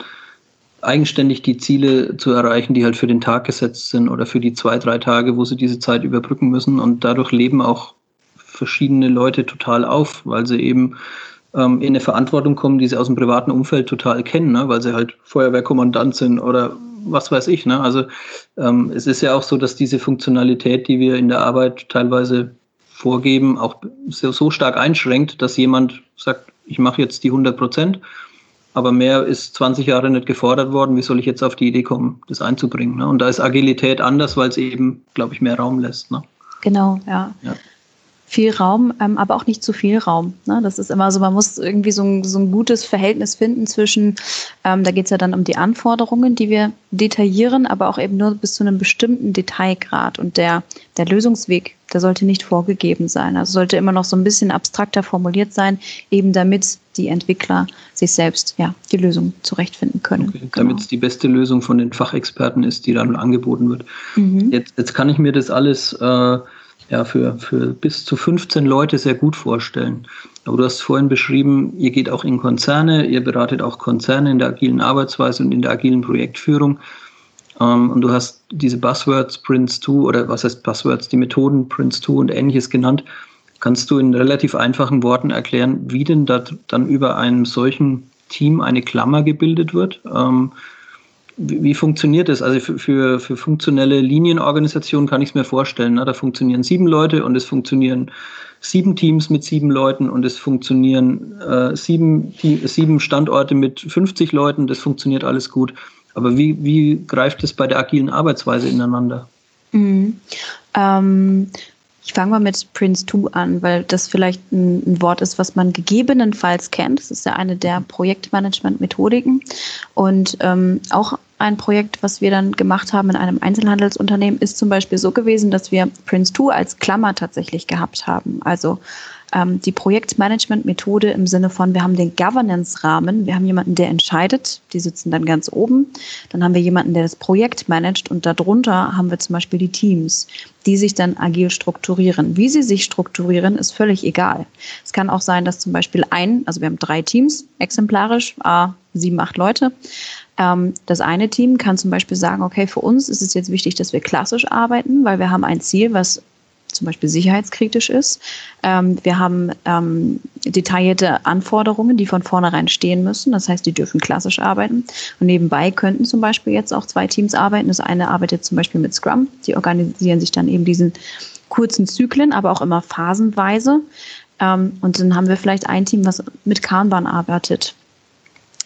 eigenständig die Ziele zu erreichen, die halt für den Tag gesetzt sind oder für die zwei, drei Tage, wo sie diese Zeit überbrücken müssen. Und dadurch leben auch verschiedene Leute total auf, weil sie eben ähm, in eine Verantwortung kommen, die sie aus dem privaten Umfeld total kennen, ne? weil sie halt Feuerwehrkommandant sind oder was weiß ich. Ne? Also ähm, es ist ja auch so, dass diese Funktionalität, die wir in der Arbeit teilweise vorgeben, auch so, so stark einschränkt, dass jemand sagt, ich mache jetzt die 100 Prozent, aber mehr ist 20 Jahre nicht gefordert worden. Wie soll ich jetzt auf die Idee kommen, das einzubringen? Ne? Und da ist Agilität anders, weil es eben, glaube ich, mehr Raum lässt. Ne?
Genau, ja. ja viel Raum, ähm, aber auch nicht zu viel Raum. Ne? Das ist immer so, man muss irgendwie so ein, so ein gutes Verhältnis finden zwischen, ähm, da geht es ja dann um die Anforderungen, die wir detaillieren, aber auch eben nur bis zu einem bestimmten Detailgrad. Und der, der Lösungsweg, der sollte nicht vorgegeben sein. Also sollte immer noch so ein bisschen abstrakter formuliert sein, eben damit die Entwickler sich selbst ja, die Lösung zurechtfinden können. Okay,
genau. Damit es die beste Lösung von den Fachexperten ist, die dann angeboten wird. Mhm. Jetzt, jetzt kann ich mir das alles äh, ja, für, für bis zu 15 Leute sehr gut vorstellen. Aber du hast vorhin beschrieben, ihr geht auch in Konzerne, ihr beratet auch Konzerne in der agilen Arbeitsweise und in der agilen Projektführung. Ähm, und du hast diese Buzzwords Prince2 oder was heißt Buzzwords, die Methoden Prince2 und ähnliches genannt. Kannst du in relativ einfachen Worten erklären, wie denn da dann über einem solchen Team eine Klammer gebildet wird? Ähm, wie, funktioniert das? Also für, für, für funktionelle Linienorganisationen kann ich es mir vorstellen. Ne? Da funktionieren sieben Leute und es funktionieren sieben Teams mit sieben Leuten und es funktionieren äh, sieben, die, sieben Standorte mit 50 Leuten. Das funktioniert alles gut. Aber wie, wie greift es bei der agilen Arbeitsweise ineinander?
Mhm. Ähm, ich fange mal mit Prince 2 an, weil das vielleicht ein, ein, Wort ist, was man gegebenenfalls kennt. Das ist ja eine der Projektmanagement-Methodiken. Und ähm, auch ein Projekt, was wir dann gemacht haben in einem Einzelhandelsunternehmen, ist zum Beispiel so gewesen, dass wir Prince 2 als Klammer tatsächlich gehabt haben. Also ähm, die Projektmanagement-Methode im Sinne von, wir haben den Governance-Rahmen, wir haben jemanden, der entscheidet, die sitzen dann ganz oben. Dann haben wir jemanden, der das Projekt managt und darunter haben wir zum Beispiel die Teams, die sich dann agil strukturieren. Wie sie sich strukturieren, ist völlig egal. Es kann auch sein, dass zum Beispiel ein, also wir haben drei Teams exemplarisch, äh, sieben, acht Leute. Ähm, das eine Team kann zum Beispiel sagen, okay, für uns ist es jetzt wichtig, dass wir klassisch arbeiten, weil wir haben ein Ziel, was zum Beispiel sicherheitskritisch ist. Ähm, wir haben ähm, detaillierte Anforderungen, die von vornherein stehen müssen. Das heißt, die dürfen klassisch arbeiten. Und nebenbei könnten zum Beispiel jetzt auch zwei Teams arbeiten. Das eine arbeitet zum Beispiel mit Scrum. Die organisieren sich dann eben diesen kurzen Zyklen, aber auch immer phasenweise. Ähm, und dann haben wir vielleicht ein Team, was mit Kanban arbeitet,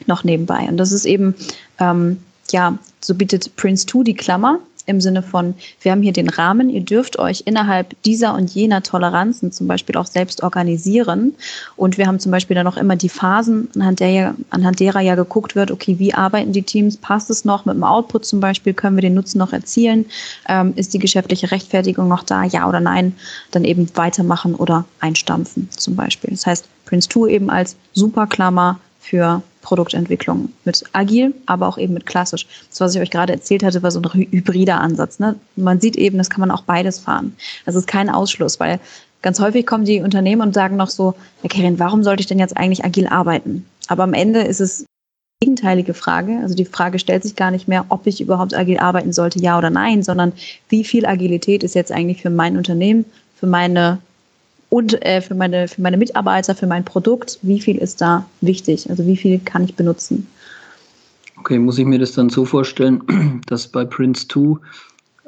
noch nebenbei. Und das ist eben, ähm, ja, so bietet Prince 2 die Klammer im Sinne von, wir haben hier den Rahmen, ihr dürft euch innerhalb dieser und jener Toleranzen zum Beispiel auch selbst organisieren. Und wir haben zum Beispiel dann auch immer die Phasen, anhand, der, anhand derer ja geguckt wird, okay, wie arbeiten die Teams, passt es noch? Mit dem Output zum Beispiel, können wir den Nutzen noch erzielen, ähm, ist die geschäftliche Rechtfertigung noch da, ja oder nein, dann eben weitermachen oder einstampfen zum Beispiel. Das heißt, Prince 2 eben als Superklammer für Produktentwicklung mit agil, aber auch eben mit klassisch. Das, was ich euch gerade erzählt hatte, war so ein hybrider Ansatz. Ne? Man sieht eben, das kann man auch beides fahren. Das ist kein Ausschluss, weil ganz häufig kommen die Unternehmen und sagen noch so, Herr Kerin, warum sollte ich denn jetzt eigentlich agil arbeiten? Aber am Ende ist es die gegenteilige Frage. Also die Frage stellt sich gar nicht mehr, ob ich überhaupt agil arbeiten sollte, ja oder nein, sondern wie viel Agilität ist jetzt eigentlich für mein Unternehmen, für meine und äh, für, meine, für meine Mitarbeiter, für mein Produkt, wie viel ist da wichtig? Also wie viel kann ich benutzen?
Okay, muss ich mir das dann so vorstellen, *clears throat* dass bei Prince 2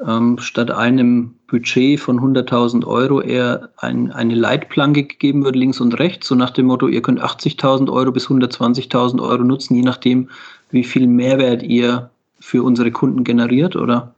ähm, statt einem Budget von 100.000 Euro eher ein, eine Leitplanke gegeben wird, links und rechts, so nach dem Motto, ihr könnt 80.000 Euro bis 120.000 Euro nutzen, je nachdem, wie viel Mehrwert ihr für unsere Kunden generiert, oder?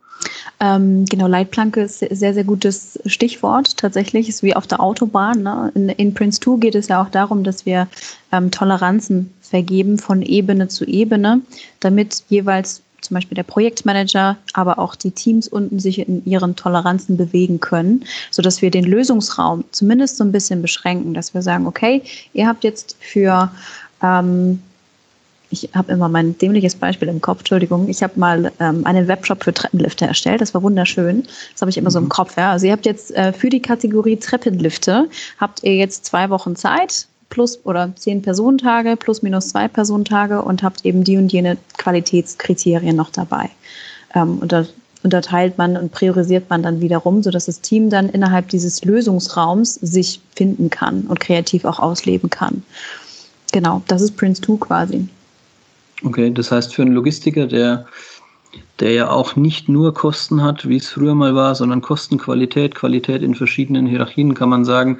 Ähm, genau, Leitplanke ist sehr, sehr gutes Stichwort. Tatsächlich ist wie auf der Autobahn. Ne? In, in, Prince 2 geht es ja auch darum, dass wir ähm, Toleranzen vergeben von Ebene zu Ebene, damit jeweils zum Beispiel der Projektmanager, aber auch die Teams unten sich in ihren Toleranzen bewegen können, sodass wir den Lösungsraum zumindest so ein bisschen beschränken, dass wir sagen, okay, ihr habt jetzt für ähm, ich habe immer mein dämliches Beispiel im Kopf, Entschuldigung. Ich habe mal ähm, einen Webshop für Treppenlifte erstellt. Das war wunderschön. Das habe ich immer so im mhm. Kopf. Ja. Also ihr habt jetzt äh, für die Kategorie Treppenlifte, habt ihr jetzt zwei Wochen Zeit, plus oder zehn Personentage, plus minus zwei Personentage und habt eben die und jene Qualitätskriterien noch dabei. Ähm, und da unterteilt man und priorisiert man dann wiederum, sodass das Team dann innerhalb dieses Lösungsraums sich finden kann und kreativ auch ausleben kann. Genau, das ist Prince 2 quasi.
Okay, das heißt für einen Logistiker, der, der ja auch nicht nur Kosten hat, wie es früher mal war, sondern Kostenqualität, Qualität in verschiedenen Hierarchien, kann man sagen,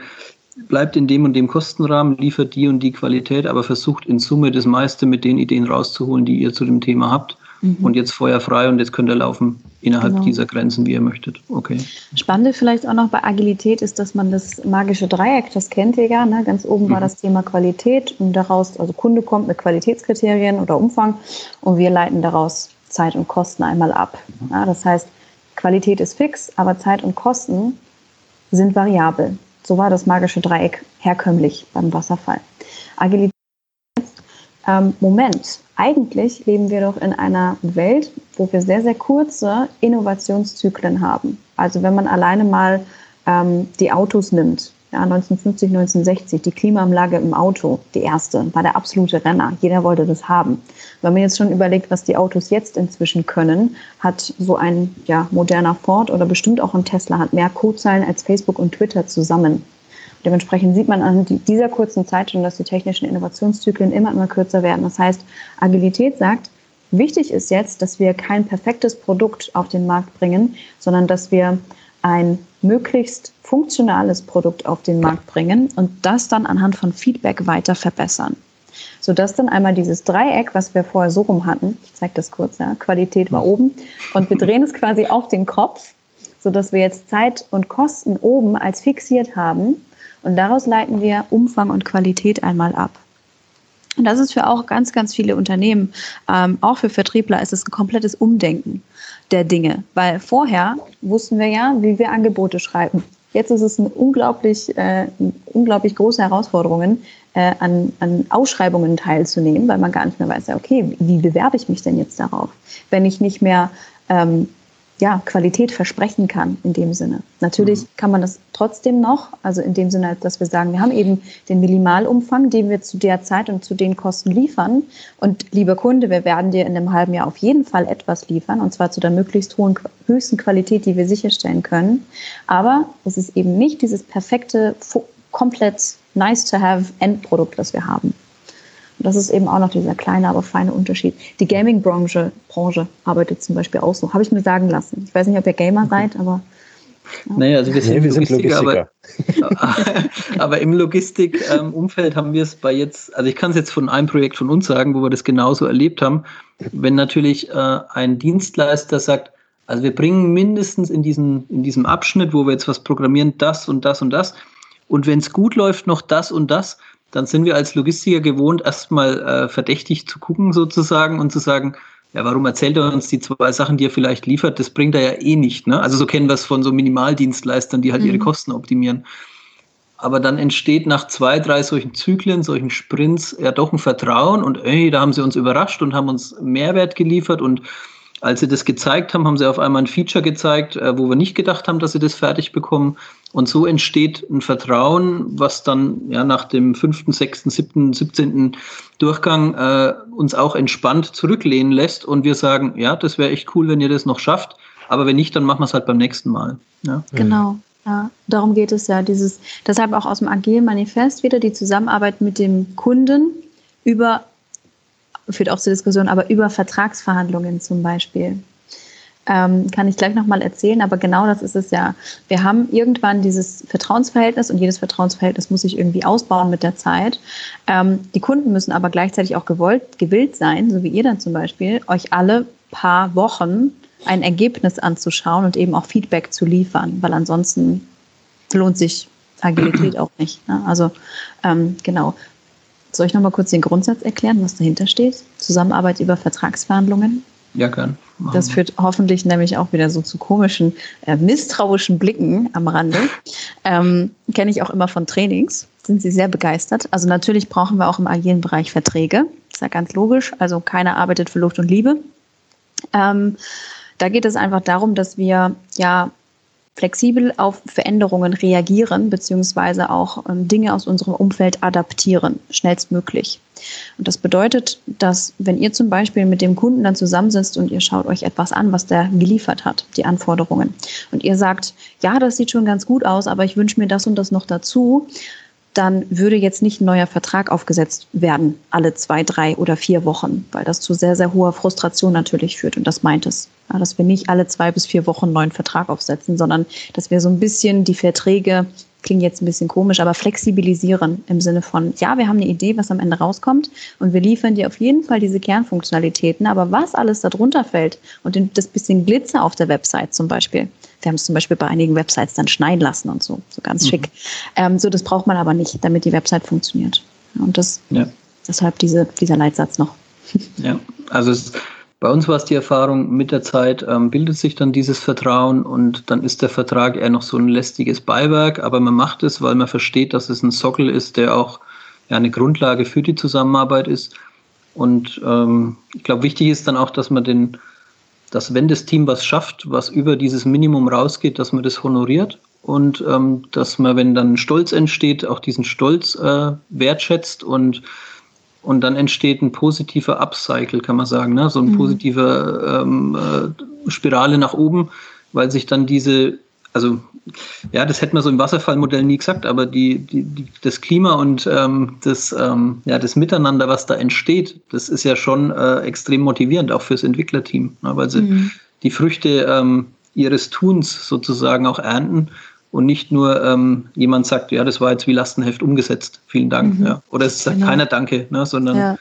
bleibt in dem und dem Kostenrahmen, liefert die und die Qualität, aber versucht in Summe das meiste mit den Ideen rauszuholen, die ihr zu dem Thema habt. Mhm. Und jetzt feuerfrei und jetzt könnt ihr laufen innerhalb genau. dieser Grenzen, wie ihr möchtet. Okay.
Spannend vielleicht auch noch bei Agilität ist, dass man das magische Dreieck, das kennt ihr ja, ne? ganz oben mhm. war das Thema Qualität und daraus, also Kunde kommt mit Qualitätskriterien oder Umfang und wir leiten daraus Zeit und Kosten einmal ab. Ja, das heißt, Qualität ist fix, aber Zeit und Kosten sind variabel. So war das magische Dreieck herkömmlich beim Wasserfall. Agilität ähm, Moment, eigentlich leben wir doch in einer Welt, wo wir sehr, sehr kurze Innovationszyklen haben. Also wenn man alleine mal ähm, die Autos nimmt, ja, 1950, 1960, die Klimaanlage im Auto, die erste, war der absolute Renner. Jeder wollte das haben. Wenn man jetzt schon überlegt, was die Autos jetzt inzwischen können, hat so ein ja, moderner Ford oder bestimmt auch ein Tesla hat mehr Codezeilen als Facebook und Twitter zusammen. Dementsprechend sieht man an dieser kurzen Zeit schon, dass die technischen Innovationszyklen immer, immer kürzer werden. Das heißt, Agilität sagt, wichtig ist jetzt, dass wir kein perfektes Produkt auf den Markt bringen, sondern dass wir ein möglichst funktionales Produkt auf den Markt bringen und das dann anhand von Feedback weiter verbessern. Sodass dann einmal dieses Dreieck, was wir vorher so rum hatten, ich zeige das kurz, ja, Qualität war oben und wir drehen es quasi auf den Kopf, sodass wir jetzt Zeit und Kosten oben als fixiert haben und daraus leiten wir Umfang und Qualität einmal ab. Und das ist für auch ganz, ganz viele Unternehmen, ähm, auch für Vertriebler, ist es ein komplettes Umdenken der Dinge. Weil vorher wussten wir ja, wie wir Angebote schreiben. Jetzt ist es eine unglaublich, äh, unglaublich große Herausforderung, äh, an, an Ausschreibungen teilzunehmen, weil man gar nicht mehr weiß, ja, okay, wie bewerbe ich mich denn jetzt darauf? Wenn ich nicht mehr ähm, ja, Qualität versprechen kann in dem Sinne. Natürlich mhm. kann man das trotzdem noch, also in dem Sinne, dass wir sagen, wir haben eben den Minimalumfang, den wir zu der Zeit und zu den Kosten liefern. Und lieber Kunde, wir werden dir in einem halben Jahr auf jeden Fall etwas liefern, und zwar zu der möglichst hohen, höchsten Qualität, die wir sicherstellen können. Aber es ist eben nicht dieses perfekte, komplett nice to have Endprodukt, das wir haben. Und das ist eben auch noch dieser kleine, aber feine Unterschied. Die Gaming-Branche Branche arbeitet zum Beispiel auch so. Habe ich mir sagen lassen. Ich weiß nicht, ob ihr Gamer okay. seid, aber.
Ja. Naja, also wir sind, nee, wir sind Logistiker. Aber, aber im Logistik-Umfeld haben wir es bei jetzt, also ich kann es jetzt von einem Projekt von uns sagen, wo wir das genauso erlebt haben. Wenn natürlich äh, ein Dienstleister sagt, also wir bringen mindestens in, diesen, in diesem Abschnitt, wo wir jetzt was programmieren, das und das und das. Und wenn es gut läuft, noch das und das, dann sind wir als Logistiker gewohnt, erstmal äh, verdächtig zu gucken sozusagen und zu sagen, ja, warum erzählt er uns die zwei Sachen, die er vielleicht liefert? Das bringt er ja eh nicht. Ne? Also so kennen wir es von so Minimaldienstleistern, die halt mhm. ihre Kosten optimieren. Aber dann entsteht nach zwei, drei solchen Zyklen, solchen Sprints ja doch ein Vertrauen und ey, da haben sie uns überrascht und haben uns Mehrwert geliefert und als sie das gezeigt haben, haben sie auf einmal ein Feature gezeigt, äh, wo wir nicht gedacht haben, dass sie das fertig bekommen. Und so entsteht ein Vertrauen, was dann ja nach dem fünften, sechsten, siebten, siebzehnten Durchgang äh, uns auch entspannt zurücklehnen lässt und wir sagen, ja, das wäre echt cool, wenn ihr das noch schafft. Aber wenn nicht, dann machen wir es halt beim nächsten Mal. Ja.
Genau. Ja, darum geht es ja. Dieses, deshalb auch aus dem Agilen Manifest wieder die Zusammenarbeit mit dem Kunden über führt auch zur Diskussion, aber über Vertragsverhandlungen zum Beispiel. Ähm, kann ich gleich nochmal erzählen, aber genau das ist es ja. Wir haben irgendwann dieses Vertrauensverhältnis und jedes Vertrauensverhältnis muss sich irgendwie ausbauen mit der Zeit. Ähm, die Kunden müssen aber gleichzeitig auch gewollt, gewillt sein, so wie ihr dann zum Beispiel, euch alle paar Wochen ein Ergebnis anzuschauen und eben auch Feedback zu liefern, weil ansonsten lohnt sich Agilität auch nicht. Ne? Also ähm, genau, soll ich noch mal kurz den Grundsatz erklären, was dahinter steht? Zusammenarbeit über Vertragsverhandlungen?
Ja.
Machen das führt hoffentlich nämlich auch wieder so zu komischen, äh, misstrauischen Blicken am Rande. Ähm, Kenne ich auch immer von Trainings. Sind sie sehr begeistert. Also natürlich brauchen wir auch im agilen Bereich Verträge. Ist ja ganz logisch. Also keiner arbeitet für Luft und Liebe. Ähm, da geht es einfach darum, dass wir ja flexibel auf Veränderungen reagieren, beziehungsweise auch ähm, Dinge aus unserem Umfeld adaptieren, schnellstmöglich. Und das bedeutet, dass wenn ihr zum Beispiel mit dem Kunden dann zusammensitzt und ihr schaut euch etwas an, was der geliefert hat, die Anforderungen, und ihr sagt, ja, das sieht schon ganz gut aus, aber ich wünsche mir das und das noch dazu, dann würde jetzt nicht ein neuer Vertrag aufgesetzt werden, alle zwei, drei oder vier Wochen, weil das zu sehr, sehr hoher Frustration natürlich führt. Und das meint es. Ja, dass wir nicht alle zwei bis vier Wochen einen neuen Vertrag aufsetzen, sondern dass wir so ein bisschen die Verträge, klingt jetzt ein bisschen komisch, aber flexibilisieren im Sinne von, ja, wir haben eine Idee, was am Ende rauskommt und wir liefern dir auf jeden Fall diese Kernfunktionalitäten, aber was alles darunter fällt und das bisschen Glitzer auf der Website zum Beispiel, wir haben es zum Beispiel bei einigen Websites dann schneiden lassen und so, so ganz mhm. schick. Ähm, so, das braucht man aber nicht, damit die Website funktioniert. Und das, ja. deshalb diese, dieser Leitsatz noch.
Ja, also es, bei uns war es die Erfahrung, mit der Zeit ähm, bildet sich dann dieses Vertrauen und dann ist der Vertrag eher noch so ein lästiges Beiwerk, aber man macht es, weil man versteht, dass es ein Sockel ist, der auch ja, eine Grundlage für die Zusammenarbeit ist. Und ähm, ich glaube, wichtig ist dann auch, dass man den dass wenn das Team was schafft, was über dieses Minimum rausgeht, dass man das honoriert und ähm, dass man, wenn dann Stolz entsteht, auch diesen Stolz äh, wertschätzt und und dann entsteht ein positiver Upcycle, kann man sagen, ne? so eine mhm. positive ähm, äh, Spirale nach oben, weil sich dann diese, also ja, das hätte man so im Wasserfallmodell nie gesagt, aber die, die, die das Klima und ähm, das, ähm, ja, das Miteinander, was da entsteht, das ist ja schon äh, extrem motivierend, auch fürs Entwicklerteam, ne? weil sie mhm. die Früchte ähm, ihres Tuns sozusagen auch ernten und nicht nur ähm, jemand sagt, ja, das war jetzt wie Lastenheft umgesetzt, vielen Dank. Mhm. Ja. Oder es sagt genau. keiner Danke, ne, sondern ja.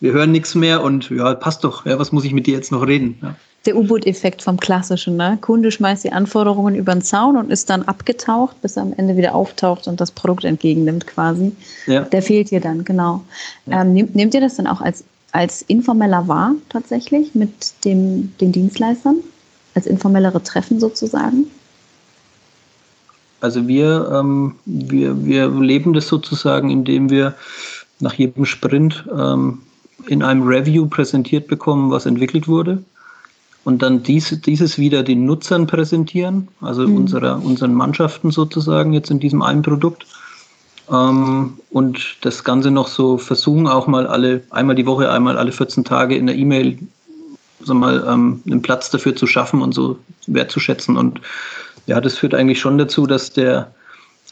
wir hören nichts mehr und ja, passt doch, ja, was muss ich mit dir jetzt noch reden? Ja.
Der U-Boot-Effekt vom Klassischen. Ne? Kunde schmeißt die Anforderungen über den Zaun und ist dann abgetaucht, bis er am Ende wieder auftaucht und das Produkt entgegennimmt quasi. Ja. Der fehlt dir dann, genau. Ähm, nehmt, nehmt ihr das dann auch als, als informeller wahr tatsächlich mit dem, den Dienstleistern? Als informellere Treffen sozusagen?
Also wir, ähm, wir, wir leben das sozusagen, indem wir nach jedem Sprint ähm, in einem Review präsentiert bekommen, was entwickelt wurde. Und dann dies, dieses wieder den Nutzern präsentieren, also mhm. unserer, unseren Mannschaften sozusagen jetzt in diesem einen Produkt. Ähm, und das Ganze noch so versuchen, auch mal alle, einmal die Woche, einmal alle 14 Tage in der E-Mail so mal ähm, einen Platz dafür zu schaffen und so wertzuschätzen. Und ja, das führt eigentlich schon dazu, dass der,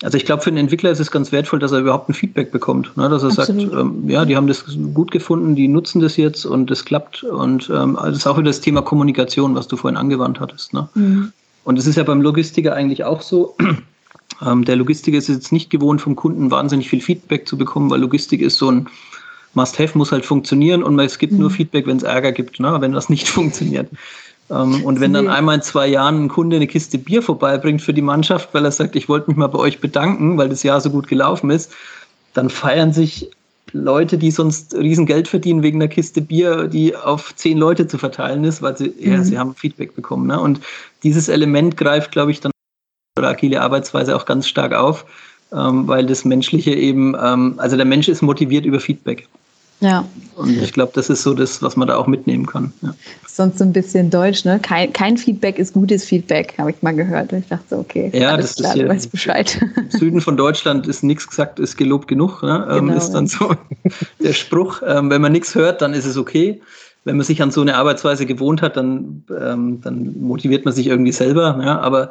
also ich glaube, für den Entwickler ist es ganz wertvoll, dass er überhaupt ein Feedback bekommt. Ne? Dass er Absolut. sagt, ähm, ja, die haben das gut gefunden, die nutzen das jetzt und es klappt. Und ähm, also das ist auch wieder das Thema Kommunikation, was du vorhin angewandt hattest. Ne? Mhm. Und es ist ja beim Logistiker eigentlich auch so. *clears throat* Ähm, der Logistiker ist jetzt nicht gewohnt, vom Kunden wahnsinnig viel Feedback zu bekommen, weil Logistik ist so ein Must-Have, muss halt funktionieren und es gibt mhm. nur Feedback, wenn es Ärger gibt, ne? wenn das nicht *laughs* funktioniert. Ähm, und wenn dann einmal in zwei Jahren ein Kunde eine Kiste Bier vorbeibringt für die Mannschaft, weil er sagt, ich wollte mich mal bei euch bedanken, weil das Jahr so gut gelaufen ist, dann feiern sich Leute, die sonst Riesengeld verdienen wegen einer Kiste Bier, die auf zehn Leute zu verteilen ist, weil sie, mhm. ja, sie haben Feedback bekommen. Ne? Und dieses Element greift, glaube ich, dann oder agile Arbeitsweise auch ganz stark auf, ähm, weil das Menschliche eben, ähm, also der Mensch ist motiviert über Feedback. Ja. Und ich glaube, das ist so das, was man da auch mitnehmen kann. Ja.
Sonst so ein bisschen deutsch, ne? Kein, kein Feedback ist gutes Feedback, habe ich mal gehört. Ich dachte so, okay,
ja, das klar, ist hier, du weißt Bescheid. Im Süden von Deutschland ist nichts gesagt, ist gelobt genug. Ne? Ähm, genau, ist dann so der Spruch. Ähm, wenn man nichts hört, dann ist es okay. Wenn man sich an so eine Arbeitsweise gewohnt hat, dann, ähm, dann motiviert man sich irgendwie selber. Ja? Aber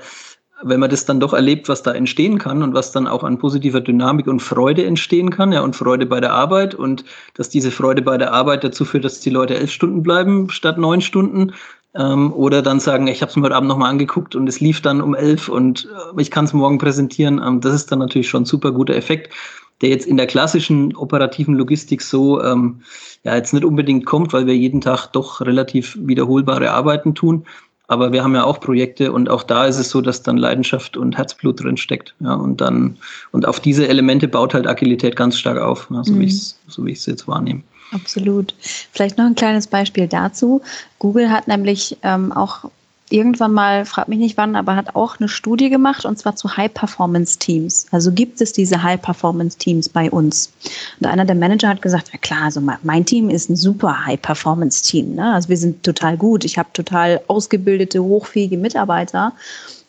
wenn man das dann doch erlebt, was da entstehen kann und was dann auch an positiver Dynamik und Freude entstehen kann, ja, und Freude bei der Arbeit und dass diese Freude bei der Arbeit dazu führt, dass die Leute elf Stunden bleiben statt neun Stunden, ähm, oder dann sagen, ich habe es mir heute Abend nochmal angeguckt und es lief dann um elf und äh, ich kann es morgen präsentieren. Ähm, das ist dann natürlich schon ein super guter Effekt, der jetzt in der klassischen operativen Logistik so ähm, ja jetzt nicht unbedingt kommt, weil wir jeden Tag doch relativ wiederholbare Arbeiten tun. Aber wir haben ja auch Projekte und auch da ist es so, dass dann Leidenschaft und Herzblut drin steckt. Ja, und dann, und auf diese Elemente baut halt Agilität ganz stark auf, ja, so, mhm. wie ich es so wie ich es jetzt wahrnehme.
Absolut. Vielleicht noch ein kleines Beispiel dazu. Google hat nämlich ähm, auch irgendwann mal, frag mich nicht wann, aber hat auch eine Studie gemacht und zwar zu High-Performance-Teams. Also gibt es diese High-Performance-Teams bei uns? Und einer der Manager hat gesagt, ja klar, also mein Team ist ein super High-Performance-Team. Ne? Also wir sind total gut. Ich habe total ausgebildete, hochfähige Mitarbeiter.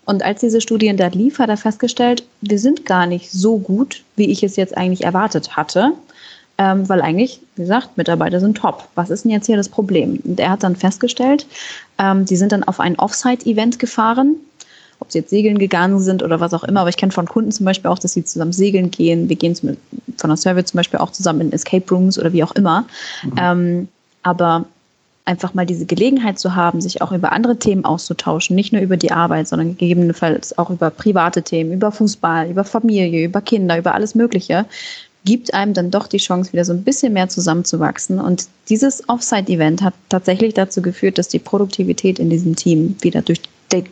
Und als diese Studie da lief, hat er festgestellt, wir sind gar nicht so gut, wie ich es jetzt eigentlich erwartet hatte ähm, weil eigentlich, wie gesagt, Mitarbeiter sind top. Was ist denn jetzt hier das Problem? Und er hat dann festgestellt, ähm, die sind dann auf ein Offsite-Event gefahren, ob sie jetzt segeln gegangen sind oder was auch immer. Aber ich kenne von Kunden zum Beispiel auch, dass sie zusammen segeln gehen. Wir gehen von der Service zum Beispiel auch zusammen in Escape Rooms oder wie auch immer. Mhm. Ähm, aber einfach mal diese Gelegenheit zu haben, sich auch über andere Themen auszutauschen, nicht nur über die Arbeit, sondern gegebenenfalls auch über private Themen, über Fußball, über Familie, über Kinder, über alles Mögliche, gibt einem dann doch die Chance, wieder so ein bisschen mehr zusammenzuwachsen. Und dieses Offsite-Event hat tatsächlich dazu geführt, dass die Produktivität in diesem Team wieder durch,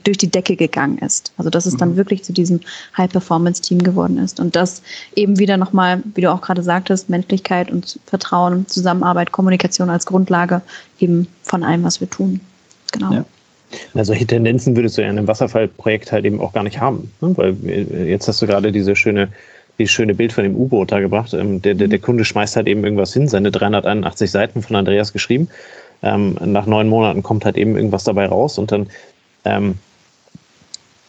durch die Decke gegangen ist. Also dass es dann mhm. wirklich zu diesem High-Performance-Team geworden ist. Und das eben wieder nochmal, wie du auch gerade sagtest, Menschlichkeit und Vertrauen, Zusammenarbeit, Kommunikation als Grundlage eben von allem, was wir tun. Genau. Ja.
Na, solche Tendenzen würdest du ja in einem Wasserfallprojekt halt eben auch gar nicht haben. Ne? Weil äh, jetzt hast du gerade diese schöne dieses schöne Bild von dem U-Boot da gebracht. Ähm, der, der, der Kunde schmeißt halt eben irgendwas hin, seine 381 Seiten von Andreas geschrieben. Ähm, nach neun Monaten kommt halt eben irgendwas dabei raus und dann ähm,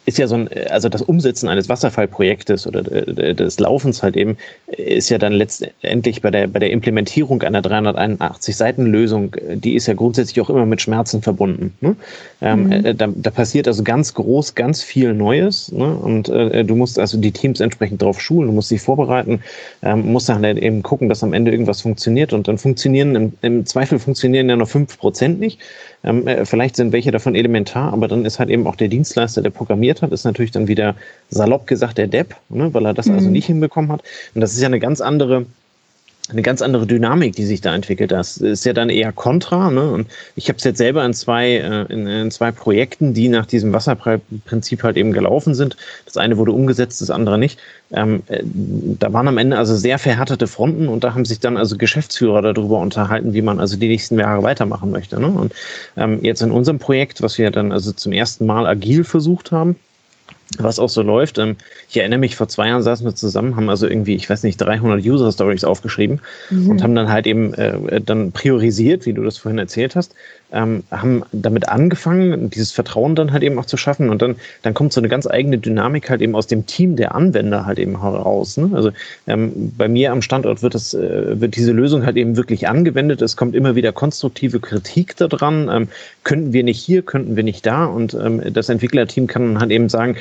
ist ja so ein, also das Umsetzen eines Wasserfallprojektes oder des Laufens halt eben, ist ja dann letztendlich bei der, bei der Implementierung einer 381-Seiten-Lösung, die ist ja grundsätzlich auch immer mit Schmerzen verbunden. Ne? Ähm, mhm. Ähm, da, da, passiert also ganz groß, ganz viel Neues ne? und äh, du musst also die Teams entsprechend darauf schulen, du musst sie vorbereiten, ähm, musst dann halt eben gucken, dass am Ende irgendwas funktioniert und dann funktionieren, im, im Zweifel funktionieren ja noch 5% nicht. Ähm, äh, vielleicht sind welche davon elementar, aber dann ist halt eben auch der Dienstleister, der programmiert hat, ist natürlich dann wieder salopp gesagt der Depp, ne, weil er das also mhm. also nicht hinbekommen hat. Und das ist ja eine ganz andere eine ganz andere Dynamik, die sich da entwickelt. Das ist ja dann eher kontra. Ne? Und ich habe es jetzt selber in zwei, äh, in, in, zwei Projekten, die nach diesem Wasserprinzip halt eben gelaufen sind. Das eine wurde umgesetzt, das andere nicht. Ähm, äh, da waren am Ende also sehr verhärtete Fronten und da haben sich dann also Geschäftsführer darüber unterhalten, wie man also die nächsten Jahre weitermachen möchte. Ne? Und ähm, jetzt in unserem Projekt, was wir dann also zum ersten Mal agil versucht haben, was auch so läuft. Ähm, ich erinnere mich, vor zwei Jahren saßen wir zusammen, haben also irgendwie, ich weiß nicht, 300 User Stories aufgeschrieben mhm. und haben dann halt eben äh, dann priorisiert, wie du das vorhin erzählt hast, ähm, haben damit angefangen, dieses Vertrauen dann halt eben auch zu schaffen und dann, dann kommt so eine ganz eigene Dynamik halt eben aus dem Team der Anwender halt eben heraus. Ne? Also ähm, bei mir am Standort wird das, äh, wird diese Lösung halt eben wirklich angewendet. Es kommt immer wieder konstruktive Kritik daran. Ähm, könnten wir nicht hier, könnten wir nicht da und ähm, das Entwicklerteam kann dann halt eben sagen,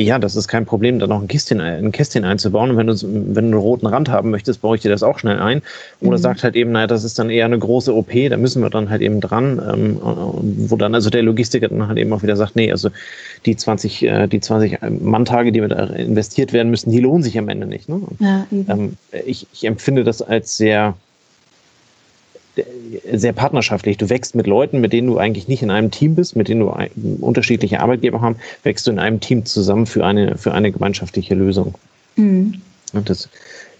ja, das ist kein Problem, da noch ein Kästchen, ein Kästchen einzubauen. Und wenn du, wenn du einen roten Rand haben möchtest, baue ich dir das auch schnell ein. Oder mhm. sagt halt eben, naja, das ist dann eher eine große OP, da müssen wir dann halt eben dran. Ähm, wo dann also der Logistiker dann halt eben auch wieder sagt, nee, also die 20, äh, die 20 Manntage, die da investiert werden müssen, die lohnen sich am Ende nicht. Ne? Ja, ähm, ich, ich empfinde das als sehr, sehr partnerschaftlich. Du wächst mit Leuten, mit denen du eigentlich nicht in einem Team bist, mit denen du unterschiedliche Arbeitgeber haben, wächst du in einem Team zusammen für eine, für eine gemeinschaftliche Lösung. Mhm. Und das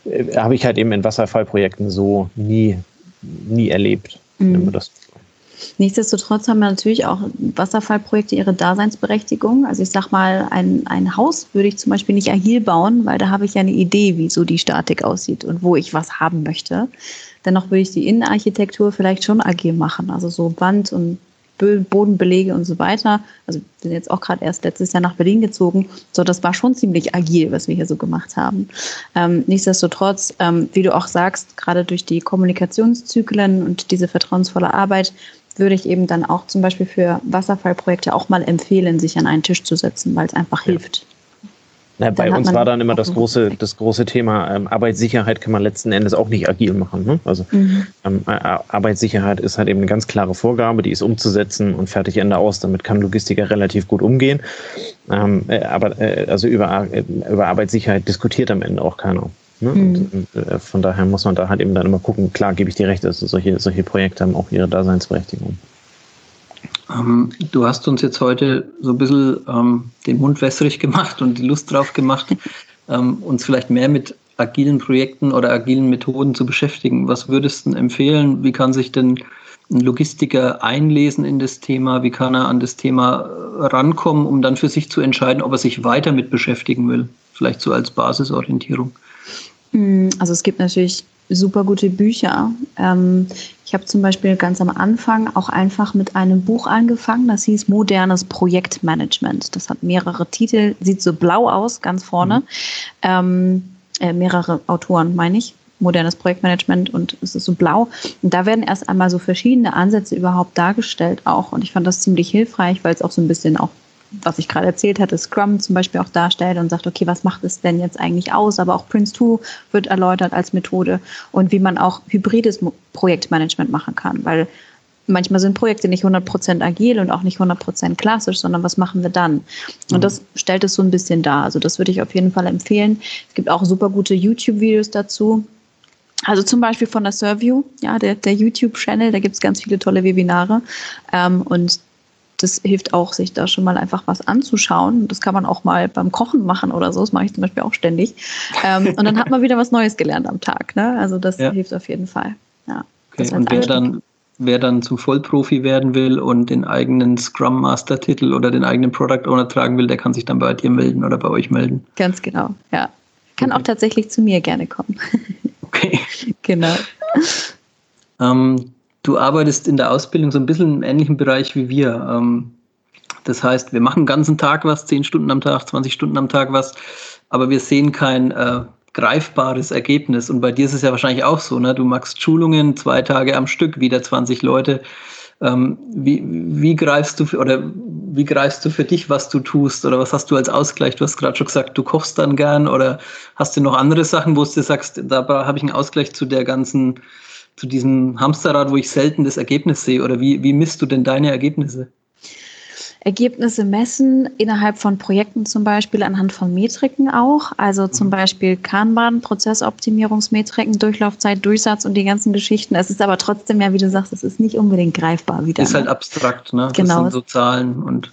äh, habe ich halt eben in Wasserfallprojekten so nie, nie erlebt. Mhm.
Nichtsdestotrotz haben natürlich auch Wasserfallprojekte ihre Daseinsberechtigung. Also ich sag mal, ein, ein Haus würde ich zum Beispiel nicht agil bauen, weil da habe ich ja eine Idee, wie so die Statik aussieht und wo ich was haben möchte. Dennoch würde ich die Innenarchitektur vielleicht schon agil machen. Also so Wand und Bodenbelege und so weiter. Also wir sind jetzt auch gerade erst letztes Jahr nach Berlin gezogen. So, das war schon ziemlich agil, was wir hier so gemacht haben. Ähm, nichtsdestotrotz, ähm, wie du auch sagst, gerade durch die Kommunikationszyklen und diese vertrauensvolle Arbeit würde ich eben dann auch zum Beispiel für Wasserfallprojekte auch mal empfehlen, sich an einen Tisch zu setzen, weil es einfach ja. hilft.
Na, bei uns war dann immer das große, das große Thema, ähm, Arbeitssicherheit kann man letzten Endes auch nicht agil machen. Ne? Also mhm. ähm, Arbeitssicherheit ist halt eben eine ganz klare Vorgabe, die ist umzusetzen und fertig Ende aus. Damit kann Logistiker relativ gut umgehen. Ähm, äh, aber äh, also über, äh, über Arbeitssicherheit diskutiert am Ende auch keiner. Ne? Mhm. Und, äh, von daher muss man da halt eben dann immer gucken, klar gebe ich dir recht, also solche, solche Projekte haben auch ihre Daseinsberechtigung.
Ähm, du hast uns jetzt heute so ein bisschen ähm, den Mund wässrig gemacht und die Lust drauf gemacht, *laughs* ähm, uns vielleicht mehr mit agilen Projekten oder agilen Methoden zu beschäftigen. Was würdest du empfehlen? Wie kann sich denn ein Logistiker einlesen in das Thema? Wie kann er an das Thema rankommen, um dann für sich zu entscheiden, ob er sich weiter mit beschäftigen will? Vielleicht so als Basisorientierung.
Hm, also es gibt natürlich super gute Bücher. Ich habe zum Beispiel ganz am Anfang auch einfach mit einem Buch angefangen, das hieß Modernes Projektmanagement. Das hat mehrere Titel, sieht so blau aus, ganz vorne. Mhm. Ähm, äh, mehrere Autoren, meine ich. Modernes Projektmanagement und es ist so blau. Und da werden erst einmal so verschiedene Ansätze überhaupt dargestellt auch. Und ich fand das ziemlich hilfreich, weil es auch so ein bisschen auch was ich gerade erzählt hatte, Scrum zum Beispiel auch darstellt und sagt, okay, was macht es denn jetzt eigentlich aus? Aber auch Prince 2 wird erläutert als Methode und wie man auch hybrides Projektmanagement machen kann, weil manchmal sind Projekte nicht 100% agil und auch nicht 100% klassisch, sondern was machen wir dann? Und mhm. das stellt es so ein bisschen dar. Also das würde ich auf jeden Fall empfehlen. Es gibt auch super gute YouTube-Videos dazu. Also zum Beispiel von der Surview, ja, der, der YouTube-Channel, da gibt es ganz viele tolle Webinare. Ähm, und das hilft auch, sich da schon mal einfach was anzuschauen. Das kann man auch mal beim Kochen machen oder so. Das mache ich zum Beispiel auch ständig. Ähm, und dann hat man wieder was Neues gelernt am Tag. Ne? Also das ja. hilft auf jeden Fall. Ja,
okay. Und wer dann, wer dann zum Vollprofi werden will und den eigenen Scrum Master Titel oder den eigenen Product Owner tragen will, der kann sich dann bei dir melden oder bei euch melden.
Ganz genau, ja. Kann okay. auch tatsächlich zu mir gerne kommen.
Okay. *laughs*
genau.
Ähm, Du arbeitest in der Ausbildung so ein bisschen im ähnlichen Bereich wie wir. Ähm, Das heißt, wir machen den ganzen Tag was, 10 Stunden am Tag, 20 Stunden am Tag was, aber wir sehen kein äh, greifbares Ergebnis. Und bei dir ist es ja wahrscheinlich auch so, ne? Du machst Schulungen zwei Tage am Stück, wieder 20 Leute. Ähm, wie, wie greifst du oder wie greifst du für dich, was du tust? Oder was hast du als Ausgleich? Du hast gerade schon gesagt, du kochst dann gern oder hast du noch andere Sachen, wo du sagst, da habe ich einen Ausgleich zu der ganzen, zu diesem Hamsterrad, wo ich selten das Ergebnis sehe? Oder wie, wie misst du denn deine Ergebnisse?
Ergebnisse messen innerhalb von Projekten zum Beispiel anhand von Metriken auch. Also zum mhm. Beispiel Kanban, Prozessoptimierungsmetriken, Durchlaufzeit, Durchsatz und die ganzen Geschichten. Es ist aber trotzdem ja, wie du sagst, es ist nicht unbedingt greifbar wieder.
Ist halt ne? abstrakt, ne?
Genau. Das
sind so Zahlen und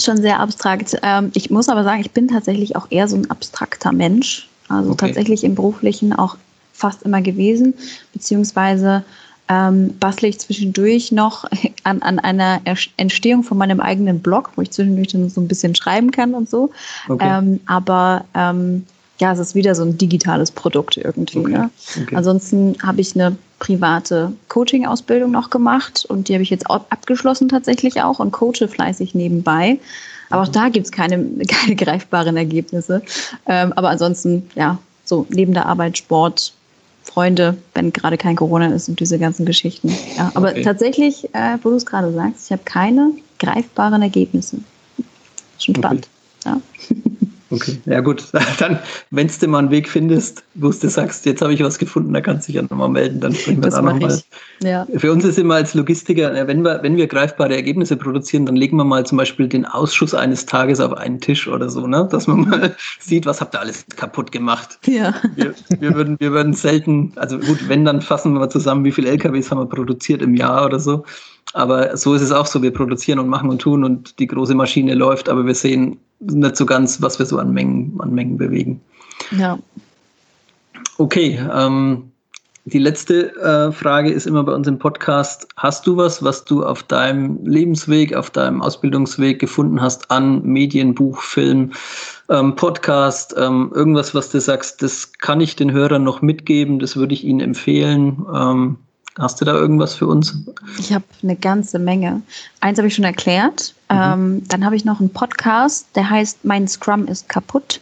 schon sehr abstrakt. Ähm, ich muss aber sagen, ich bin tatsächlich auch eher so ein abstrakter Mensch. Also okay. tatsächlich im Beruflichen auch fast immer gewesen, beziehungsweise ähm, bastle ich zwischendurch noch *laughs* an, an einer Entstehung von meinem eigenen Blog, wo ich zwischendurch dann so ein bisschen schreiben kann und so. Okay. Ähm, aber ähm, ja, es ist wieder so ein digitales Produkt irgendwie. Okay. Ne? Okay. Ansonsten habe ich eine private Coaching-Ausbildung noch gemacht und die habe ich jetzt abgeschlossen tatsächlich auch und coache fleißig nebenbei. Aber auch da gibt es keine, *laughs* keine greifbaren Ergebnisse. Ähm, aber ansonsten, ja, so neben der Arbeit, Sport, Freunde, wenn gerade kein Corona ist und diese ganzen Geschichten. Ja, aber okay. tatsächlich, äh, wo du es gerade sagst, ich habe keine greifbaren Ergebnisse. Schon spannend. Okay. Ja. *laughs*
Okay, ja gut. *laughs* Dann, wenn du mal einen Weg findest, wo du sagst, jetzt habe ich was gefunden, dann kannst du dich ja nochmal melden, dann sprechen wir das da nochmal. Ja. Für uns ist immer als Logistiker, wenn wir, wenn wir greifbare Ergebnisse produzieren, dann legen wir mal zum Beispiel den Ausschuss eines Tages auf einen Tisch oder so, ne? dass man mal *laughs* sieht, was habt ihr alles kaputt gemacht. Ja. Wir, wir, würden, wir würden selten, also gut, wenn, dann fassen wir mal zusammen, wie viele LKWs haben wir produziert im Jahr oder so. Aber so ist es auch so. Wir produzieren und machen und tun und die große Maschine läuft, aber wir sehen nicht so ganz, was wir so an Mengen, an Mengen bewegen. Ja. Okay, ähm, die letzte äh, Frage ist immer bei uns im Podcast. Hast du was, was du auf deinem Lebensweg, auf deinem Ausbildungsweg gefunden hast an Medien, Buch, Film, ähm, Podcast, ähm, irgendwas, was du sagst, das kann ich den Hörern noch mitgeben, das würde ich ihnen empfehlen? Hast du da irgendwas für uns?
Ich habe eine ganze Menge. Eins habe ich schon erklärt. Mhm. Ähm, dann habe ich noch einen Podcast, der heißt Mein Scrum ist kaputt.